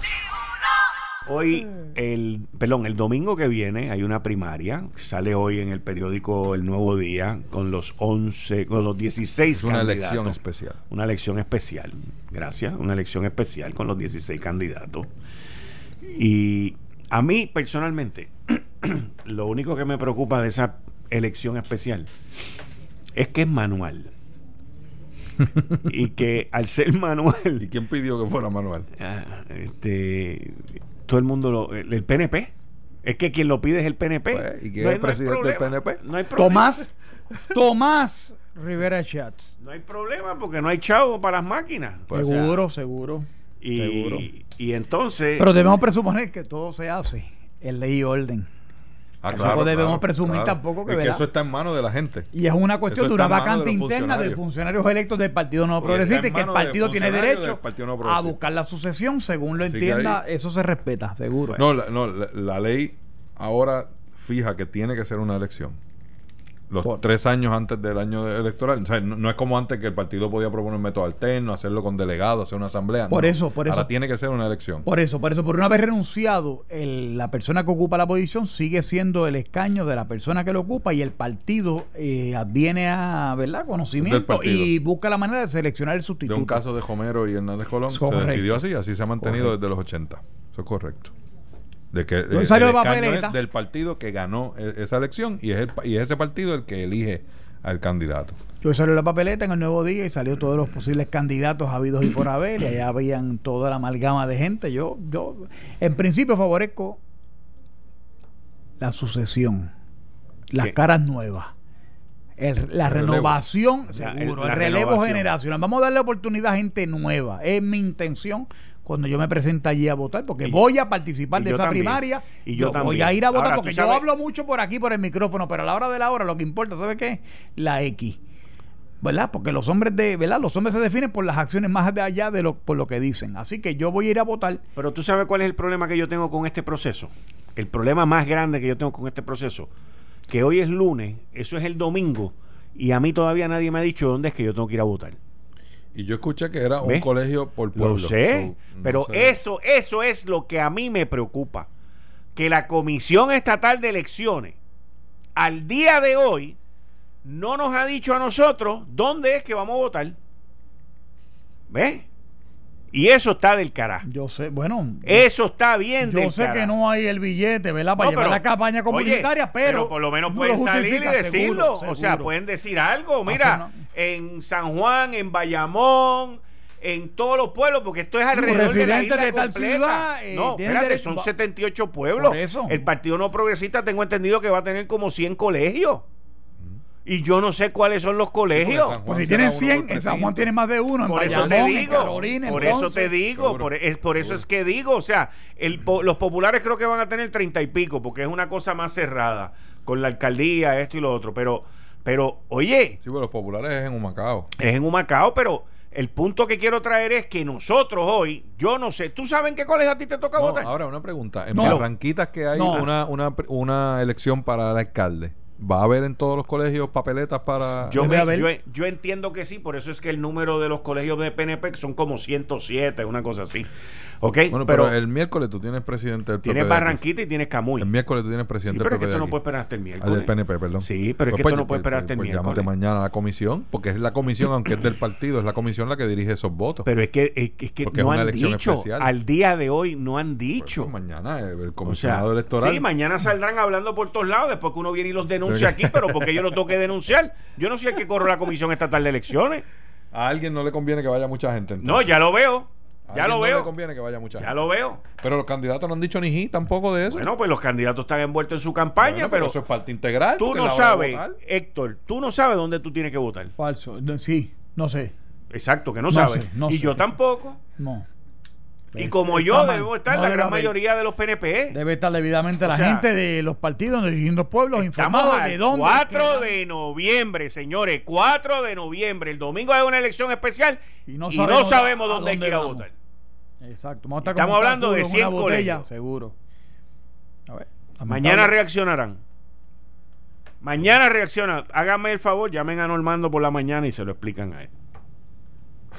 Hoy, el, perdón, el domingo que viene hay una primaria. Sale hoy en el periódico El Nuevo Día con los 11, con los 16 Es una candidatos. elección especial. Una elección especial. Gracias. Una elección especial con los 16 candidatos. Y a mí, personalmente, lo único que me preocupa de esa elección especial es que es manual. y que al ser ¿Y manual, quién pidió que fuera Manuel? ah, este, todo el mundo lo. El, el PNP. Es que quien lo pide es el PNP. Pues, ¿y quién No es el no hay presidente del problema. PNP? No hay problema. Tomás, Tomás Rivera Schatz. No hay problema porque no hay chavo para las máquinas. Pues, seguro, seguro. Y, seguro. y entonces. Pero debemos presuponer que todo se hace en ley y orden. Ah, Tampoco debemos presumir tampoco que, Es que eso está en manos de la gente. Y es una cuestión de una vacante de interna de funcionarios. electos del Partido No Oye, Progresista y que el partido tiene derecho Partido No a buscar la sucesión según lo Así entienda. ahí- Eso se respeta, seguro. No, la, no la, la ley ahora fija que tiene que ser una elección. Los Por- tres años antes del año de- electoral. O sea, no, no es como antes que el partido podía proponer un método alterno, hacerlo con delegados, hacer una asamblea. Por No. eso, por eso. Ahora tiene que ser una elección. Por eso, por eso, por una vez renunciado, el- la persona que ocupa la posición sigue siendo el escaño de la persona que lo ocupa y el partido eh, adviene a ¿verdad? Conocimiento y busca la manera de seleccionar el de sustituto. un caso de Homero y Hernández Colón Correcto. se decidió así, así se ha mantenido Correcto. desde los 80. Eso es correcto. De que Hoy eh, salió el la escaño papeleta. es del partido que ganó e- esa elección y es, el, y es ese partido el que elige al candidato. Yo salió la papeleta en el nuevo día y salió todos los posibles candidatos habidos y por haber, y allá habían toda la amalgama de gente. Yo, yo, en principio favorezco la sucesión, las ¿Qué? caras nuevas. el- la El renovación, seguro, el- la el, relevo renovación. generacional. Vamos a darle oportunidad a gente nueva. Es mi intención cuando yo me presente allí a votar, porque Y- voy a participar de esa también. primaria. Y yo voy también. a ir a votar Ahora, porque yo hablo mucho por aquí, por el micrófono, pero a la hora de la hora lo que importa, ¿sabe qué? La X. ¿Verdad? Porque los hombres de, ¿verdad? Los hombres se definen por las acciones más de allá de lo, por lo que dicen. Así que yo voy a ir a votar. Pero tú sabes cuál es el problema que yo tengo con este proceso. El problema más grande que yo tengo con este proceso, que hoy es lunes, eso es el domingo, y a mí todavía nadie me ha dicho dónde es que yo tengo que ir a votar. Y yo escuché que era un colegio por pueblo. Lo sé, So, no pero sé. eso, eso es lo que a mí me preocupa. Que la Comisión Estatal de Elecciones, al día de hoy, no nos ha dicho a nosotros dónde es que vamos a votar. ¿Ves? Y eso está del carajo. Yo sé, bueno. Eso está bien yo del sé que no hay el billete, ¿verdad? Para No, llevar pero- la campaña comunitaria, oye, pero. por lo menos no pueden lo salir y decirlo. seguro, O sea, seguro. pueden decir algo. Mira, en San Juan, en Bayamón, en todos los pueblos, porque esto es alrededor de la isla de tal completa. ciudad, eh, no, espérate, derecho- son va- 78 pueblos. Por eso. El Partido No Progresista tengo entendido que va a tener como 100 colegios. Y yo no sé cuáles son los colegios. Pues si tienen uno 100, por en San Juan precinto. tiene más de uno, en Por eso Bayamón, te en digo, Carolina, por entonces. eso te digo, por, es, por eso Seguro. es que digo, o sea, el, po- los populares creo que van a tener treinta y pico, porque es una cosa más cerrada, con la alcaldía, esto y lo otro, pero, pero, oye, Sí, pero los populares es en Humacao. es en Humacao, pero el punto que quiero traer es que nosotros hoy, yo no sé, ¿tú sabes en qué colegio a ti te toca No, votar? ahora una pregunta. En No. Barranquitas que hay No. una, una, una elección para el alcalde. ¿Va a haber en todos los colegios papeletas para...? Yo, me- yo, yo entiendo que sí, por eso es que el número de los colegios de PNP son como 107, una cosa así. ¿Ok? Bueno, pero, pero, el miércoles tú tienes presidente del tienes PPD. Barranquita y tienes Camuy. El miércoles tú tienes Sí, presidente pero es que del esto no puede esperar hasta el Ah, miércoles. del PNP, perdón. Sí, pero es que Pues, esto no pues, puede esperar pues, hasta el pues miércoles. llámate mañana a la comisión, porque es la comisión, aunque es del partido, es la comisión la que dirige esos votos. Pero es que, es, que- es que Porque no es una han dicho, especial. al día de hoy no han Pues, dicho. pues, mañana eh, el O sea, comisionado electoral. Sí, mañana saldrán hablando por todos lados después que uno viene y los denuncia aquí, pero porque yo lo tengo que denunciar. Yo no soy el que corro la comisión estatal de elecciones. A alguien no le conviene que vaya mucha gente. No, ya lo veo. A Ya lo No le veo. conviene que vaya mucha Ya lo veo. Pero los candidatos no han dicho ni ji tampoco de eso. Bueno, pues los candidatos están envueltos en su campaña, Bueno, pero eso es parte integral. tú no sabes. Héctor, tú no sabes dónde tú tienes que votar. Falso. No, Sí, no sé. Exacto, que no, No sabes. sé, no y sé. yo tampoco. No. Y como Está yo, mal. debemos estar No la gran haber. mayoría de los PNP. Debe estar debidamente O la sea, gente de los partidos de distintos pueblos informados de dónde. 4 que- de noviembre, señores. 4 de noviembre. El domingo hay una elección especial Y y no sabemos a dónde hay que ir a votar. Exacto. Vamos a estar Estamos como hablando de canguro en 100 una botella, colegios. Seguro. A ver, Mañana reaccionarán. Mañana reaccionan. Háganme el favor, llamen a Normando por la mañana y se lo explican a él.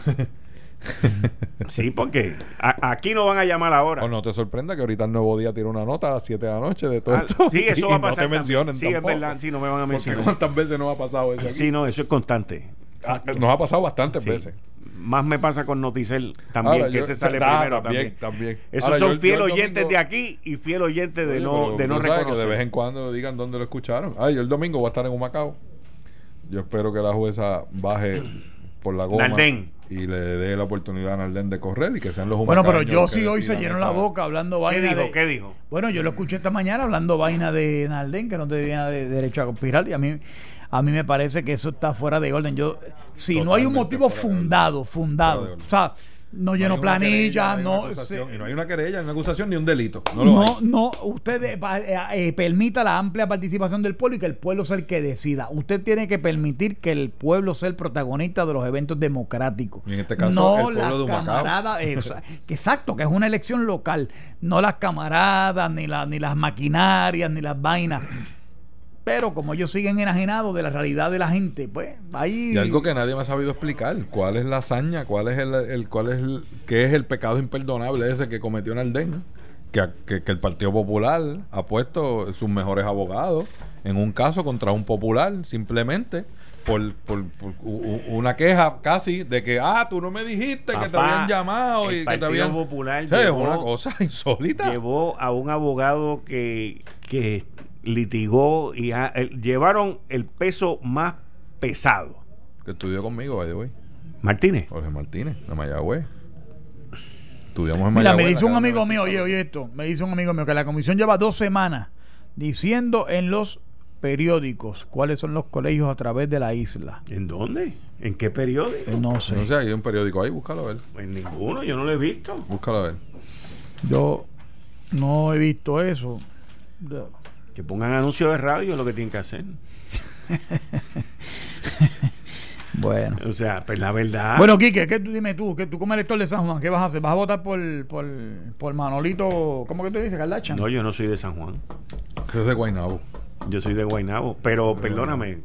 sí, porque a- aquí no van a llamar ahora. O no te sorprenda que ahorita el nuevo día tira una nota a las 7 de la noche de todo Ah, esto. sí, eso y va a no pasar. te mencionen. Sí, tampoco. es verdad. Sí, no me van a Porque mencionar. cuántas veces nos ha pasado eso aquí. Sí, no, eso es constante. Ah, Nos ha pasado bastantes Sí. veces. Más me pasa con Noticel también, Ahora, que ese sale primero también, también. también. Esos Ahora, son yo el- fiel yo oyentes domingo- de aquí y fiel oyentes de Oye, no, de no reconocer. que de vez en cuando digan dónde lo escucharon. Ay, yo el domingo voy a estar en Humacao. Yo espero que la jueza baje por la goma Naldén. y le dé la oportunidad a Naldén de correr y que sean los Bueno, pero yo sí hoy se llenó esa- la boca hablando ¿Qué vaina dijo? de... ¿Qué dijo? Bueno, yo lo escuché esta mañana hablando vaina de Naldén, que no tenía de, derecho a conspirar, y a mí, a mí me parece que eso está fuera de orden. Yo, si no hay un motivo fundado, fundado, o sea, no No lleno hay planilla, hay no... se- y no hay una querella, ni una acusación ni un delito. No lo no, hay. no, usted eh, eh, permita la amplia participación del pueblo y que el pueblo sea el que decida. Usted tiene que permitir que el pueblo sea el protagonista de los eventos democráticos. Y en este caso, no el pueblo de Humacao. camaradas, eh, o sea, que exacto, que es una elección local, no las camaradas, ni, la, ni las maquinarias, ni las vainas. Pero como ellos siguen enajenados de la realidad de la gente, pues ahí... Y algo que nadie me ha sabido explicar, ¿cuál es la hazaña? ¿Cuál es el, el- cuál es el, qué es el pecado imperdonable ese que cometió Naldén? Que, que, que el Partido Popular ha puesto sus mejores abogados en un caso contra un popular, simplemente por, por- por u- u- una queja casi de que, ah, tú no me dijiste que te habían llamado el y que te Partido habían... Popular Sí, llevó- una cosa insólita. Llevó a un abogado que, que litigó y a- el- llevaron el peso más pesado. Que estudió conmigo, by the way. Martínez. Jorge Martínez, de Mayagüez. Estudiamos en Mira, Mayagüez. me en dice un amigo mío, oye, oye esto, me dice un amigo mío que la comisión lleva dos semanas diciendo en los periódicos cuáles son los colegios a través de la isla. ¿En dónde? ¿En qué periódico? No sé. No sé, hay un periódico ahí, búscalo a ver. En ninguno, yo no lo he visto. Búscalo a ver. Yo no he visto eso. Que pongan anuncios de radio es lo que tienen que hacer. Bueno. O sea, pues la verdad. Bueno, Quique, ¿qué tú dime tú? ¿Qué tú como elector de San Juan? ¿Qué vas a hacer? ¿Vas a votar por, por, por Manolito? ¿Cómo que tú dices? Kardashian. no, yo no soy de San Juan. Eso es de Guaynabo. Yo soy de Guaynabo. Pero perdóname,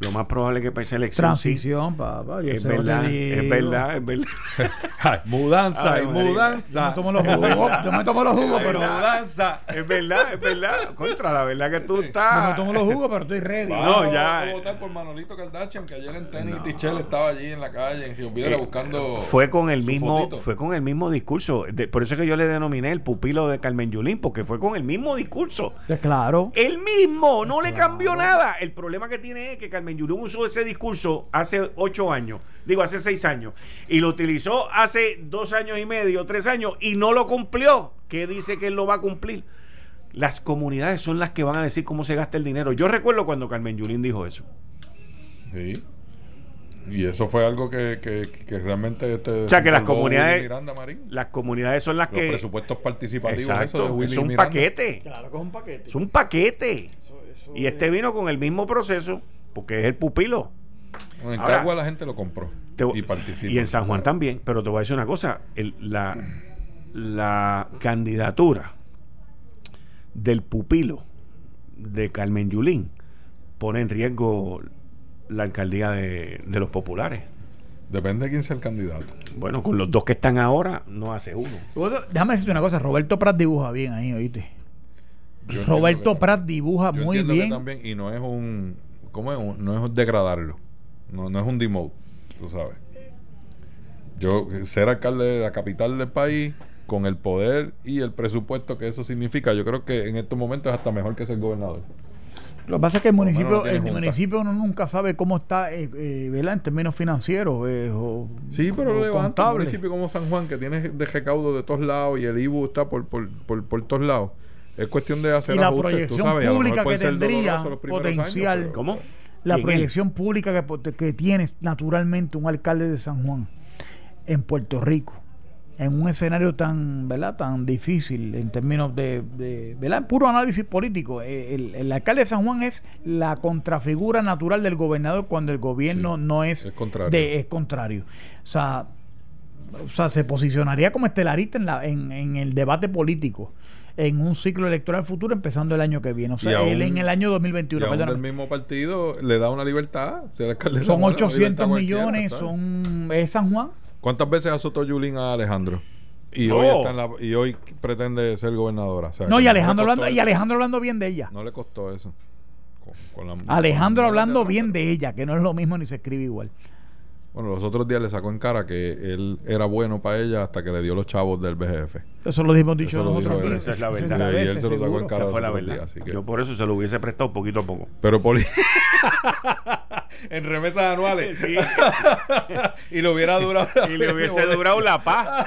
lo más probable es que para esa elección. sí, Transición, papá. Yo es verdad, es verdad, es verdad. Mudanza Ay, María. Yo mudanza. me tomo los jugos, yo me tomo los jugos, pero mudanza. es verdad, es verdad. Contra la verdad que tú yo me estás. tomo los jugos, pero estoy ready. No, ya. a votar por Manolito Kardashian, que ayer en tenis Tichel estaba allí en la calle, en Río Piedra, buscando. Fue con el su mismo, fotito. fue con el mismo discurso. De- por eso es que yo le denominé el pupilo de Carmen Yulín, porque fue con el mismo discurso. Pues claro. El mismo, no le cambió nada. El problema que tiene es que Carmen Yulín usó ese discurso hace ocho años, digo, hace seis años, y lo utilizó hace dos años y medio, tres años, y no lo cumplió. ¿Qué dice que él lo va a cumplir? Las comunidades son las que van a decir cómo se gasta el dinero. Yo recuerdo cuando Carmen Yulín dijo eso. Sí. Y eso fue algo que, que, que realmente. Este, O sea, que las comunidades- Willy Miranda Marín. Las comunidades son las Los que... presupuestos participativos, eso de Willy es un Miranda. paquete. Claro que es un paquete. Es un paquete. Y este vino con el mismo proceso, porque es el pupilo. Bueno, en Ahora- Cagua la gente lo compró Te- y participa. y en San Juan también, pero te voy a decir una cosa, el- la, la candidatura del pupilo de Carmen Yulín pone en riesgo la alcaldía de, de los populares. Depende de quién sea el candidato. Bueno, con los dos que están ahora, no hace uno. Déjame decirte una cosa, Roberto Prat dibuja bien ahí, oíste. Yo Roberto que- Prat dibuja yo muy que bien. también, y no es un. ¿Cómo es? No es degradarlo. No, no es un demote, tú sabes. Yo, ser alcalde de la capital del país, con el poder y el presupuesto que eso significa, yo creo que en estos momentos es hasta mejor que ser gobernador. Lo que pasa es que el Por municipio, el junta. municipio uno nunca sabe cómo está, eh, eh, ¿verdad? En términos financieros. eh, o- Sí, pero o levanta un municipio como San Juan, que tiene de recaudo de todos lados y el IBU está por, por, por, por todos lados. Es cuestión de hacer Y la ajustes, tú proyección sabes, a lo mejor pública que tendría años, potencial. pero- ¿Cómo? La ¿Quién proyección pública que, que tiene naturalmente un alcalde de San Juan en Puerto Rico, en un escenario tan, ¿verdad? tan difícil en términos de, de ¿verdad? puro análisis político. Eh, El, el alcalde de San Juan es la contrafigura natural del gobernador cuando el gobierno Sí, no es, es contrario. de- es contrario. O sea, o sea, se posicionaría como estelarista en, la, en, en el debate político en un ciclo electoral futuro empezando el año que viene. O Y sea, aún- él en el año Y 2021. aún perdóname. del mismo partido le da una libertad ser alcalde de Son da 800 libertad a cualquiera, millones, ¿sabes? son es San Juan. ¿Cuántas veces azotó Yulín a Alejandro? Y, No. hoy está en la- y hoy pretende ser gobernadora. O sea, No, y le Alejandro hablando, y. Alejandro hablando bien de ella. No le costó eso. Con- con la- Alejandro con- hablando bien de ella, que no es lo mismo ni se escribe igual. Bueno, los otros días le sacó en cara que él era bueno para ella hasta que le dio los chavos del BGF. Eso lo hemos dicho Eso lo nosotros. Esa es la 60 verdad. Y él veces, se lo sacó en cara. Esa fue la los otros verdad. días, así que- Yo por eso se lo hubiese prestado poquito a poco. Pero Poli... en remesas anuales. Sí. y le hubiera durado. y le hubiese durado la paz.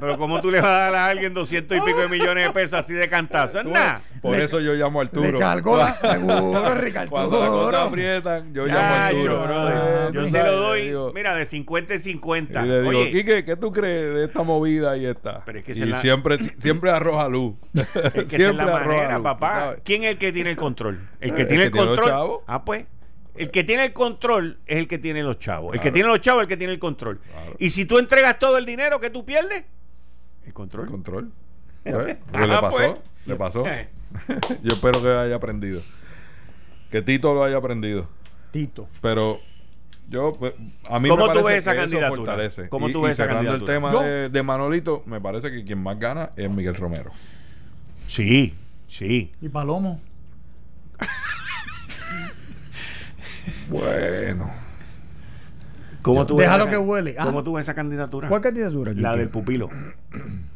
Pero ¿cómo tú le vas a dar a alguien 200 y pico de millones de pesos así de cantazo? Nada. Por eso yo llamo a Arturo. Le cargó la seguro, Ricardo. Cuando las cosas aprietan, yo llamo a Arturo. yo. Eh, Yo se sabes, lo le doy, digo- mira, de 50 en 50. Y le digo, Oye, Quique, ¿qué tú crees de esta movida y esta? Pero es que y la- siempre, siempre arroja luz. es que esa es siempre la arroja manera, luz, papá. ¿Quién es el que tiene el control? El que El tiene que el tiene los control. chavos. Ah, pues. El que tiene el control es el que tiene los chavos. El que tiene los chavos es el que tiene el control. Claro. Y si tú entregas todo el dinero que tú pierdes, el control. Control. Pues, pues Ah, le pasó. pues. Le pasó. Yo espero que haya aprendido. Que Tito lo haya aprendido. Tito. Pero yo, pues, a mí ¿Cómo me tú parece ves esa que eso candidatura? fortalece. ¿Cómo y, tú ves y esa cerrando el candidatura? tema de, de Manolito, me parece que quien más gana es Miguel Romero. Sí, sí. Y Palomo. Bueno. ¿Cómo tú ves Déjalo esa- que huele. Ah. ¿Cómo tú ves esa candidatura? ¿Cuál candidatura? La del pupilo.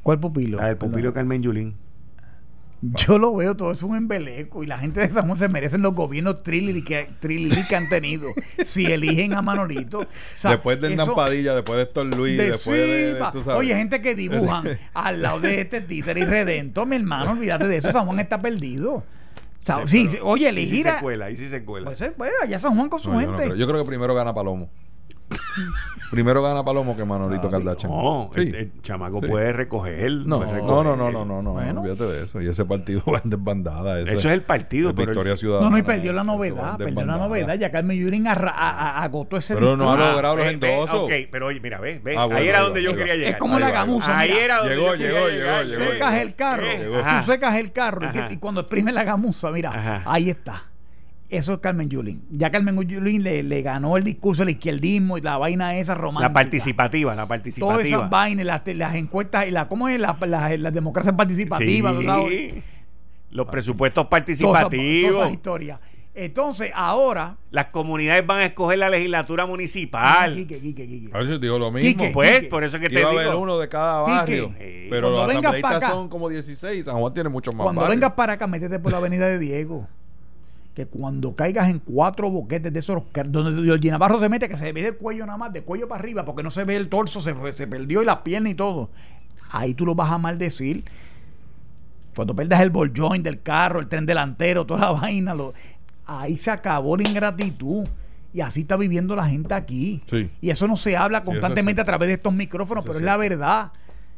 ¿Cuál pupilo? La del pupilo Carmen Yulín. Yo lo veo, todo es un embeleco y la gente de San Juan se merecen los gobiernos trilili que, trilili que han tenido si eligen a Manolito. O sea, después de Hernán eso- Padilla, después de Héctor Luis, de después de, de- tú sabes. Oye, gente que dibujan al lado de este títer y redento, mi hermano, olvídate de eso, San Juan está perdido. Sea, sí, sí, oye, Y si elegir se cuela, y si se cuela. pues, eh, pues, allá San Juan con su No, yo, no gente. creo. Yo creo que primero gana Palomo. primero gana Palomo que Manolito Kardashian. no, Sí. el, el chamaco Sí. puede recoger. No, puede no, recoger. no, no, no, no, no, Bueno. olvídate de eso. Y ese partido va en desbandada. Eso, Eso es el partido, es pero el- Victoria Ciudadana. No, no, y perdió la novedad, perdió la novedad. Ya Carmen Yurin agotó ese Pero no ha logrado los endosos. ok, pero oye, mira, ve, ve. Ah, bueno, ahí era donde yo quería llegar. Es como la gamuza. Ahí era donde Llegó, llegó, llegó, secas el carro. Tú secas el carro y, cuando exprime la gamuza, mira, ahí está. Eso es Carmen Yulín. Ya Carmen Yulín le, le ganó el discurso del izquierdismo y la vaina esa romántica. La participativa, la Todas participativa. esas vainas, las, las encuestas y la, ¿cómo es? La, la, la democracia participativa. Sí. Los presupuestos Todas participativos. todas esas historias. Entonces, ahora. Las comunidades van a escoger la legislatura municipal. Quique, Quique, Quique. A ver si digo lo mismo. Quique, Pues, Quique. por eso es que te Iba a haber digo. uno de cada barrio. pero cuando los asambleístas acá- son como 16. San Juan tiene muchos más Cuando barrios. vengas para acá, métete por la avenida de Diego. Que cuando caigas en cuatro boquetes de esos, donde Georgie Navarro se mete, que se ve de cuello nada más, de cuello para arriba, porque no se ve el torso, se, se perdió y la pierna y todo. Ahí tú lo vas a maldecir. Cuando perdas el ball joint del carro, el tren delantero, toda la vaina, lo- ahí se acabó la ingratitud. Y así está viviendo la gente aquí. Sí. Y eso no se habla constantemente sí. a través de estos micrófonos, Eso pero es la verdad.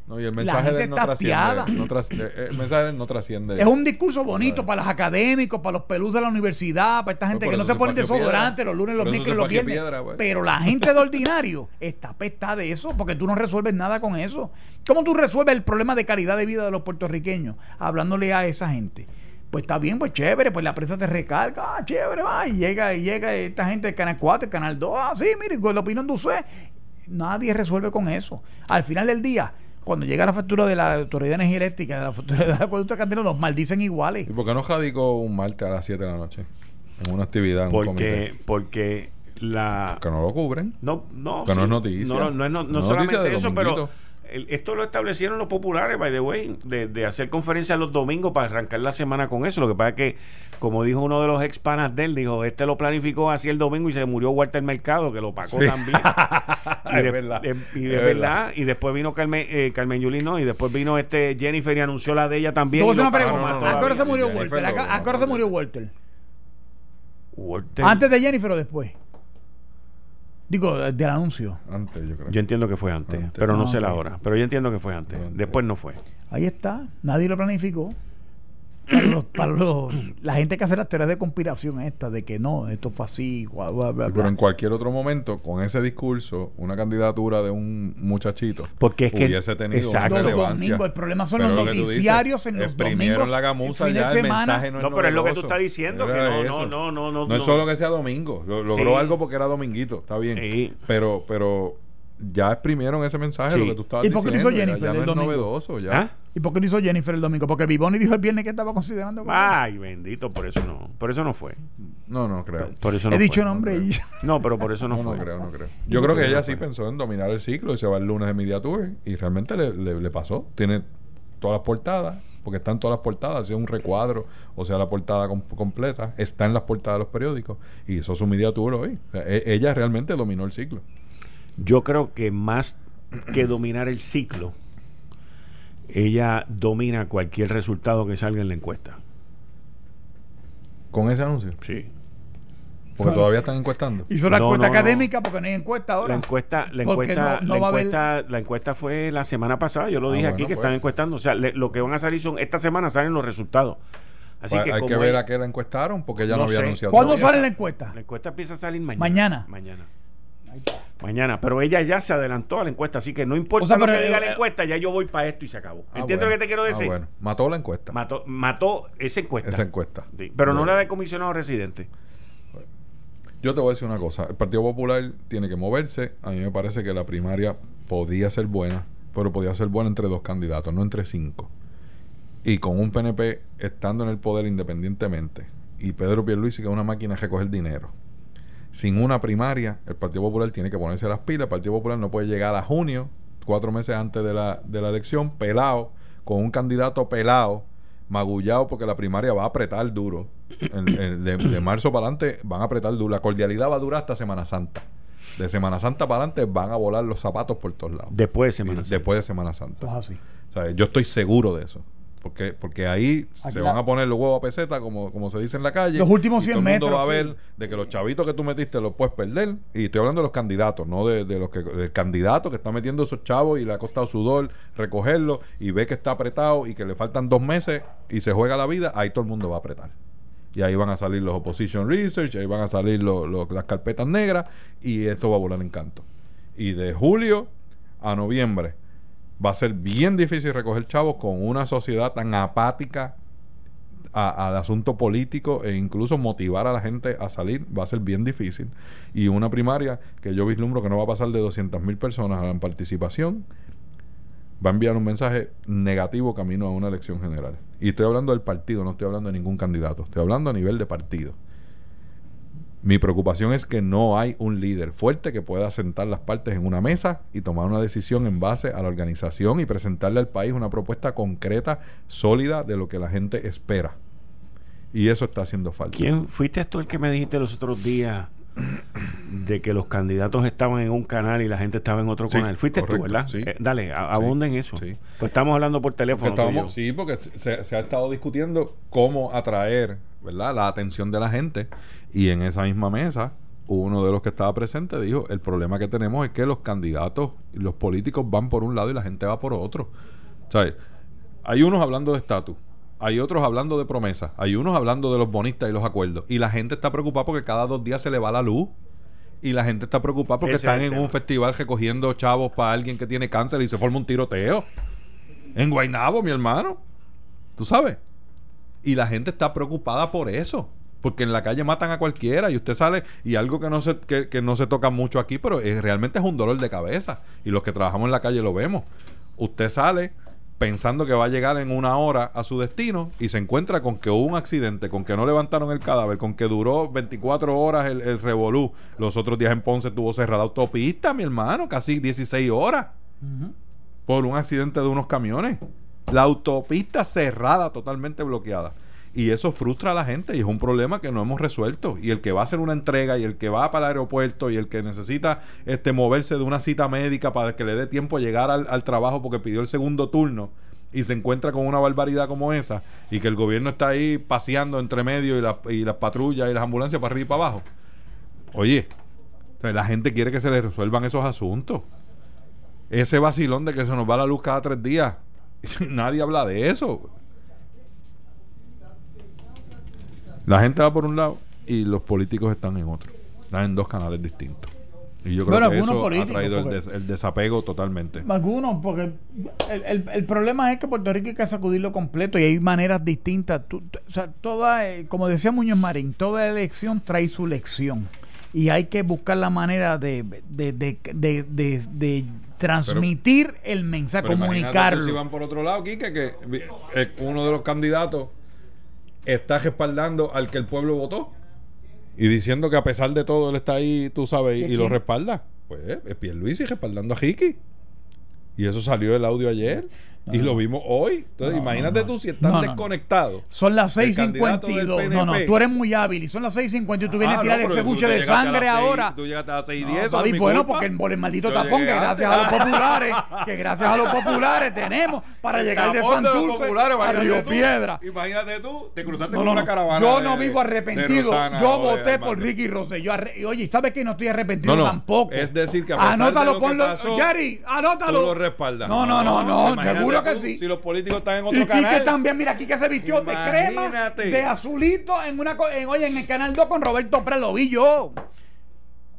No, y el mensaje gente de él no trasciende. no tras- eh, el mensaje de él no trasciende. Es un discurso bonito para los académicos, para los pelús de la universidad, para esta gente que no se se Río desodorante Piedra. los lunes, los miércoles los viernes. Piedra, pues. Pero la gente de ordinario está pestada de eso porque tú no resuelves nada con eso. ¿Cómo tú resuelves el problema de calidad de vida de los puertorriqueños? Hablándole a esa gente. Pues está bien, pues chévere, pues la prensa te recarga, ah, chévere, va, y llega, y llega esta gente del Canal 4, el Canal 2, ah, sí, mire, con la opinión de usted. Nadie resuelve con eso. Al final del día, cuando llega la factura de la Autoridad de Energía Eléctrica, de la factura de la Acueducto Cantero, los maldicen iguales. ¿Y por qué no radicó un martes a las 7 de la noche? En una actividad, en un Porque, comité. porque la. Que no lo cubren. No, no. Que no sí. es noticia. No, no, es no- no No es noticia solamente de eso, pero esto lo establecieron los populares, by the way, de, de hacer conferencias los domingos para arrancar la semana con eso. Lo que pasa es que, como dijo uno de los ex panas de él, dijo, este lo planificó así el domingo y se murió Walter Mercado, que lo pagó Sí. también. y Es de- verdad. de- y de Es verdad. verdad. Y después vino Carmen, eh, Carmen Yulín, no, y después vino este Jennifer y anunció la de ella también. Lo una pregunta. no, no, ¿A qué hora se murió Jennifer Walter? ¿A qué- lo- ¿A qué hora se murió Walter? Walter- ¿Antes de Jennifer o después? Digo, del anuncio. Antes, yo creo. Yo entiendo que fue antes, Antes. pero no Ah, sé la ok. hora. Pero yo entiendo que fue antes. Antes. Después no fue. Ahí está. Nadie lo planificó. Para, los- para los- la gente que hace las teorías de conspiración esta, de que no, esto fue así, bla, bla, bla, Sí, bla. pero en cualquier otro momento, con ese discurso, una candidatura de un muchachito Porque es que- hubiese tenido exacto. domingos, el problema son Pero los lo que tú dices, noticiarios en los domingos, la el gamuza de ya el mensaje no es No, pero es lo que tú estás diciendo, que no, eso. no, no, no, no, No es no. solo que sea domingo. Lo- logró Sí. algo porque era dominguito, está bien. Sí. Pero, pero ya exprimieron ese mensaje, Sí. lo que tú estabas ¿Y por qué no diciendo. hizo ya- Jennifer ya, el no es domingo? novedoso, ya. ¿Ah? ¿Y por qué no hizo Jennifer el domingo? Porque Vivoni dijo el viernes que estaba considerando. Ay, bendito, por eso no. Por eso no fue. No, no creo. Por eso no He dicho fue. nombre y... No, pero por eso no, No, no, fue. creo, no creo. Yo creo que ella sí pensó en dominar el ciclo y se va el lunes de Media Tour y realmente le, le- le pasó. Tiene todas las portadas, porque están todas las portadas, sea un recuadro o sea la portada com- completa, está en las portadas de los periódicos y hizo su Media Tour hoy. O sea, e- ella realmente dominó el ciclo. Yo creo que más que dominar el ciclo, ella domina cualquier resultado que salga en la encuesta. Con ese anuncio. Sí. Porque todavía están encuestando. Hizo la No, encuesta no, no. académica porque no hay encuesta La ahora. encuesta, la encuesta, no- no la, va a haber- encuesta la encuesta fue la semana pasada. Yo lo Ah, dije bueno, aquí que pues. están encuestando. O sea, le- lo que van a salir son esta semana salen los resultados. Así Pues que hay como que ver a qué la encuestaron porque ella no, No había sé. anunciado. ¿Cuándo sale la encuesta? La encuesta empieza a salir mañana. Mañana. Mañana. Mañana. Pero ella ya se adelantó a la encuesta, así que no importa O sea, lo que diga eh, la encuesta, ya yo voy para esto y se acabó. Ah, ¿Entiendes bueno. lo que te quiero Ah, decir? bueno. Mató la encuesta. Mató, mató esa encuesta. Esa encuesta. Sí, pero no la de comisionado residente. Yo te voy a decir una cosa. El Partido Popular tiene que moverse. A mí me parece que la primaria podía ser buena, pero podía ser buena entre dos candidatos, no entre cinco. Y con un PNP estando en el poder independientemente y Pedro Pierluisi que es una máquina recoger dinero. Sin una primaria, el Partido Popular tiene que ponerse las pilas. El Partido Popular no puede llegar a junio, cuatro meses antes de la, de la elección, pelado, con un candidato pelado, magullado, porque la primaria va a apretar duro. De, de marzo para adelante van a apretar duro. La cordialidad va a durar hasta Semana Santa. De Semana Santa para adelante van a volar los zapatos por todos lados. Después de Semana Santa. Después de Semana Santa. Esto es así. O sea, yo estoy seguro de eso. Porque, porque ahí Aquí se la- van a poner los huevos a peseta, como, como se dice en la calle. Los últimos y 100 todo el mundo metros, va a sí. ver de que los chavitos que tú metiste los puedes perder. Y estoy hablando de los candidatos, no de, de los que del candidato que está metiendo esos chavos y le ha costado sudor recogerlo y ve que está apretado y que le faltan dos meses y se juega la vida, ahí todo el mundo va a apretar. Y ahí van a salir los opposition research, ahí van a salir los- los- las carpetas negras y eso va a volar en canto. Y de julio a noviembre va a ser bien difícil recoger chavos con una sociedad tan apática al asunto político e incluso motivar a la gente a salir va a ser bien difícil. Y una primaria que yo vislumbro que no va a pasar de 200 mil personas la participación va a enviar un mensaje negativo camino a una elección general. Y estoy hablando del partido, no estoy hablando de ningún candidato, estoy hablando a nivel de partido. Mi preocupación es que no hay un líder fuerte que pueda sentar las partes en una mesa y tomar una decisión en base a la organización y presentarle al país una propuesta concreta, sólida de lo que la gente espera. Y eso está haciendo falta. ¿Quién fuiste tú el que me dijiste los otros días de que los candidatos estaban en un canal y la gente estaba en otro Sí, canal? Fuiste tú, correcto, ¿verdad? sí. Eh, dale, a- abunda en eso. sí. Pues estamos hablando por teléfono. tú sí, porque se, se ha estado discutiendo cómo atraer ¿verdad? la atención de la gente. Y en esa misma mesa, uno de los que estaba presente dijo, el problema que tenemos es que los candidatos y los políticos van por un lado y la gente va por otro. O sea, hay unos hablando de estatus, hay otros hablando de promesas, hay unos hablando de los bonistas y los acuerdos. Y la gente está preocupada porque cada dos días se le va la luz. Y la gente está preocupada porque Ese están en un festival recogiendo chavos para alguien que tiene cáncer y se forma un tiroteo. En Guaynabo, mi hermano. ¿Tú sabes? Y la gente está preocupada por eso. Porque en la calle matan a cualquiera y usted sale y algo que no se, que, que no se toca mucho aquí, pero es- realmente es un dolor de cabeza. Y los que trabajamos en la calle lo vemos. Usted sale pensando que va a llegar en una hora a su destino y se encuentra con que hubo un accidente, con que no levantaron el cadáver, con que duró 24 horas el, el revolú. Los otros días en Ponce tuvo cerrada autopista, mi hermano, casi 16 horas por un accidente de unos camiones. La autopista cerrada, totalmente bloqueada. Y eso frustra a la gente y es un problema que no hemos resuelto. Y el que va a hacer una entrega y el que va para el aeropuerto y el que necesita este, moverse de una cita médica para que le dé tiempo a llegar al, trabajo porque pidió el segundo turno y se encuentra con una barbaridad como esa y que el gobierno está ahí paseando entre medio y, la- y las patrullas y las ambulancias para arriba y para abajo. Oye, la gente quiere que se le resuelvan esos asuntos ese vacilón de que se nos va la luz cada tres días. Nadie habla de eso. La gente va por un lado y los políticos están en otro. Están en dos canales distintos. Y yo creo Bueno, que eso ha traído el, des- el desapego totalmente. Algunos, porque el, el- el problema es que Puerto Rico hay que sacudirlo completo y hay maneras distintas. Tú- o sea, toda, eh, como decía Muñoz Marín, toda elección trae su lección. Y hay que buscar la manera de, de, de, de- transmitir el mensaje, comunicarlo. si van por otro lado, Quique, que eh, uno de los candidatos está respaldando al que el pueblo votó y diciendo que a pesar de todo él está ahí, tú sabes, y, ¿De y lo respalda. Pues es Pierluisi respaldando a Ricky. Y eso salió el audio ayer y lo vimos hoy. Entonces, No, imagínate no, no. tú si estás No, no, no. desconectado. Son las El candidato 6.52. del No, no, tú eres muy hábil y son las 6.50 y tú vienes Ah, a tirar ese buche de sangre ahora. Tú llegaste a las 6 y No, 10. papi, bueno, porque por el maldito Yo tapón, que gracias antes. a los populares, que gracias a los populares tenemos para El llegar de Santurce populares, a imagínate Río tú, Piedra. Imagínate tú, te cruzaste No, con no, una caravana. Yo de- no vivo arrepentido. Rosana Yo voté por. Ricky Rosselló. Oye, ¿y ¿sabes que no estoy arrepentido tampoco? Es decir, que a pesar Anótalo, de lo que ponlo. pasó, Jerry, anótalo. Tú lo respaldas. No, no, no, no, Imagínate seguro que sí. Si los políticos están en otro Y Quique canal. también, mira, Quique se vistió de crema, de azulito, en una en, oye, en el canal 2 con Roberto Pérez, lo vi yo.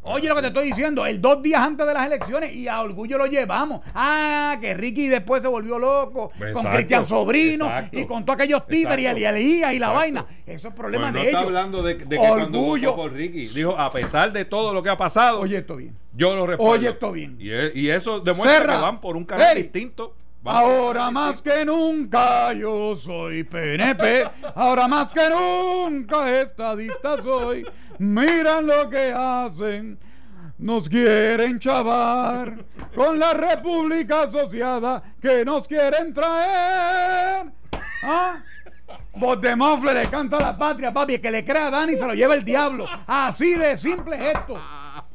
Oye, lo que te estoy diciendo, el dos días antes de las elecciones y a orgullo lo llevamos. Ah, que Ricky después se volvió loco con Cristian Sobrino exacto, y con todos aquellos títeres y Elías y la exacto. vaina. Eso es problema Pues no de está ellos. hablando de, de que cuando Orgullo. votó por Ricky. Dijo, a pesar de todo lo que ha pasado, Oye, esto bien. yo lo respaldo. Oye, esto bien. Y, e- y eso demuestra Serra. que van por un canal distinto. Ahora más que nunca yo soy PNP. Ahora más que nunca estadista soy. Miran lo que hacen. Nos quieren chavar con la República Asociada que nos quieren traer. ¿Ah? Voz de mofle le canta a la patria, papi. Que le crea a Dani se lo lleva el diablo. Así de simple es esto.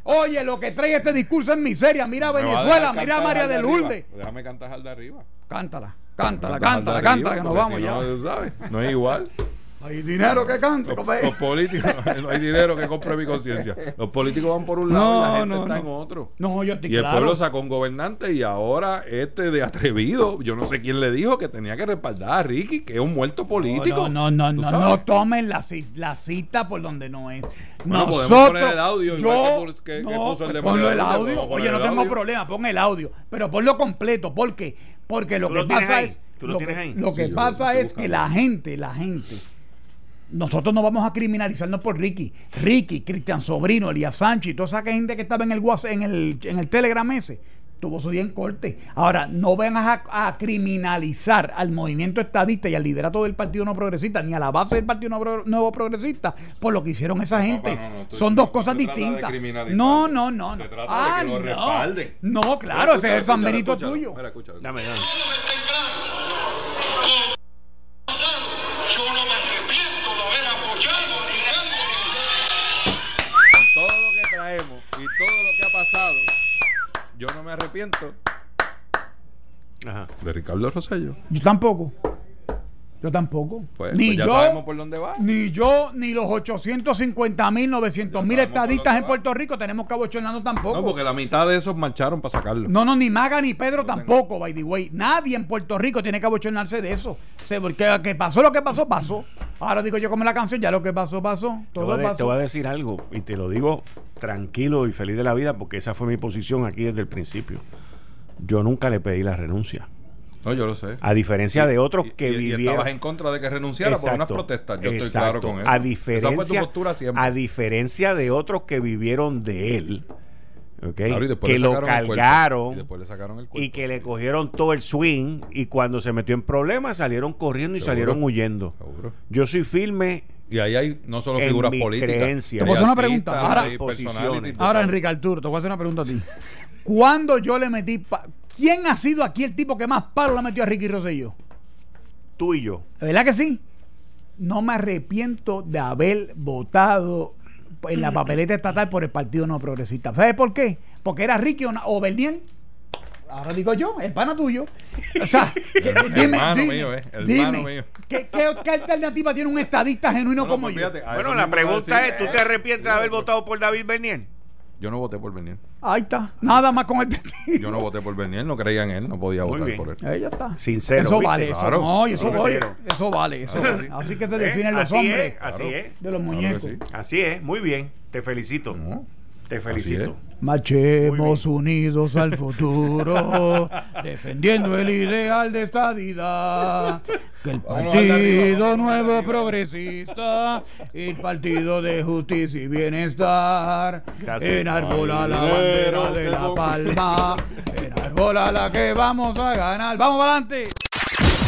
Oye, lo que trae este discurso es miseria. Mira a Venezuela, mira a María al de arriba. Lourdes. Déjame cantar al de arriba. Cántala, cántala, cántala, cántala, arriba, que nos vamos si ya. No, tú sabes, no es igual. Hay dinero que cante, Los, los políticos, no hay dinero que compre mi conciencia. Los políticos van por un lado y la gente no, está no. en otro. No, yo estoy Y el claro. pueblo sacó un gobernante y ahora este de atrevido, yo no sé quién le dijo que tenía que respaldar a Ricky, que es un muerto político. No, no, no, ¿Tú no, no tomen la, la cita por donde no es. Bueno, podemos Nosotros, poner el audio, yo, que que- que no, puso el de ponlo el audio. podemos Oye, no tengo audio. problema, pon el audio, pero ponlo completo. ¿Por qué? Porque lo ¿Tú que lo pasa ahí? es, ¿Tú lo lo que, ahí? lo que Sí, pasa es que la gente, la gente, nosotros no vamos a criminalizarnos por Ricky. Ricky, Cristian Sobrino, Elías Sánchez y toda esa gente que estaba en el WhatsApp, en el, en el Telegram ese, tuvo su día en corte. Ahora, no van a, a criminalizar al movimiento estadista y al liderato del Partido No Progresista, ni a la base del Partido Nuevo, Nuevo Progresista, por lo que hicieron esa No, gente. papá, no, no, tú- Son dos no cosas se trata de distintas. No, no, no. Se no. trata de Ah, que lo no. respalden. No, claro, ese es el Escúchalo, San escúchalo, Benito escúchalo. tuyo. Mira, escúchalo. Dame, dame. Todo lo que traemos y todo lo que ha pasado, yo no me arrepiento Ajá. de Ricardo Rosello. Yo tampoco. Yo tampoco. Pues, ni pues ya yo, sabemos por dónde va. Ni yo, ni los 850 mil, 900 mil por estadistas en. Puerto Rico tenemos que abochornarnos tampoco. No, porque la mitad de esos marcharon para sacarlo. No, no, ni Maga ni Pedro tampoco, by the way. Nadie en Puerto Rico tiene que abochornarse de eso. O sea, porque que pasó lo que pasó, pasó. Ahora digo yo como la canción, ya lo que pasó, pasó. Te voy, Todo de- te pasó. voy a decir algo y te lo digo tranquilo y feliz de la vida porque esa fue mi posición aquí desde el principio. Yo nunca le pedí la renuncia. No, yo lo sé. A diferencia de otros Y- que y- y vivieron. estabas en contra de que renunciara por unas protestas. Yo estoy claro con eso. A Esa fue tu diferencia, postura siempre. a diferencia de otros que vivieron de él, ¿ok? Claro, y después que lo cuerpo. cargaron Y después le sacaron el y cuerpo. que le cogieron todo el swing y cuando se metió en problemas salieron corriendo y Seguro. salieron huyendo. Seguro. Yo soy firme Y ahí hay no solo En figuras políticas. creencia. Te voy a hacer hay una pregunta. Ahora- Ahora. Enrique Arturo, te voy a hacer una pregunta a ti. ¿Cuándo yo le metí... ¿Quién ha sido aquí el tipo que más palo le metió a Ricky Rosselló? tú y yo. ¿Verdad que sí? No me arrepiento de haber votado en la papeleta estatal por el Partido No Progresista. ¿Sabes por qué? Porque era Ricky o, Bernier. Ahora digo yo, el pana tuyo. O sea, hermano mío, eh, el hermano mío. ¿qué, qué, qué alternativa tiene un estadista genuino No, no, como pues yo? fíjate, Bueno, la pregunta decir, es, ¿tú eh, te arrepientes de haber votado por David Bernier? Yo no voté por Bernier. Ahí está. Nada más con el testigo. Yo no voté por Bernier, no creía en él, no podía Muy votar bien. por él. Ahí ya está. Sincero, Eso ¿viste? vale, eso, Claro. no, eso, Sincero. oye, eso vale. Eso vale. Así que se ¿Eh? definen los Así hombres es, así es. de los Claro muñecos. sí. Así es, muy bien. Te felicito. Te felicito. Marchemos unidos al futuro, defendiendo el ideal de estadidad. Que el Partido Nuevo. Progresista, el Partido de Justicia y Bienestar, Gracias. enarbola la bandera de la palma, enarbola la que vamos a ganar. ¡Vamos para adelante!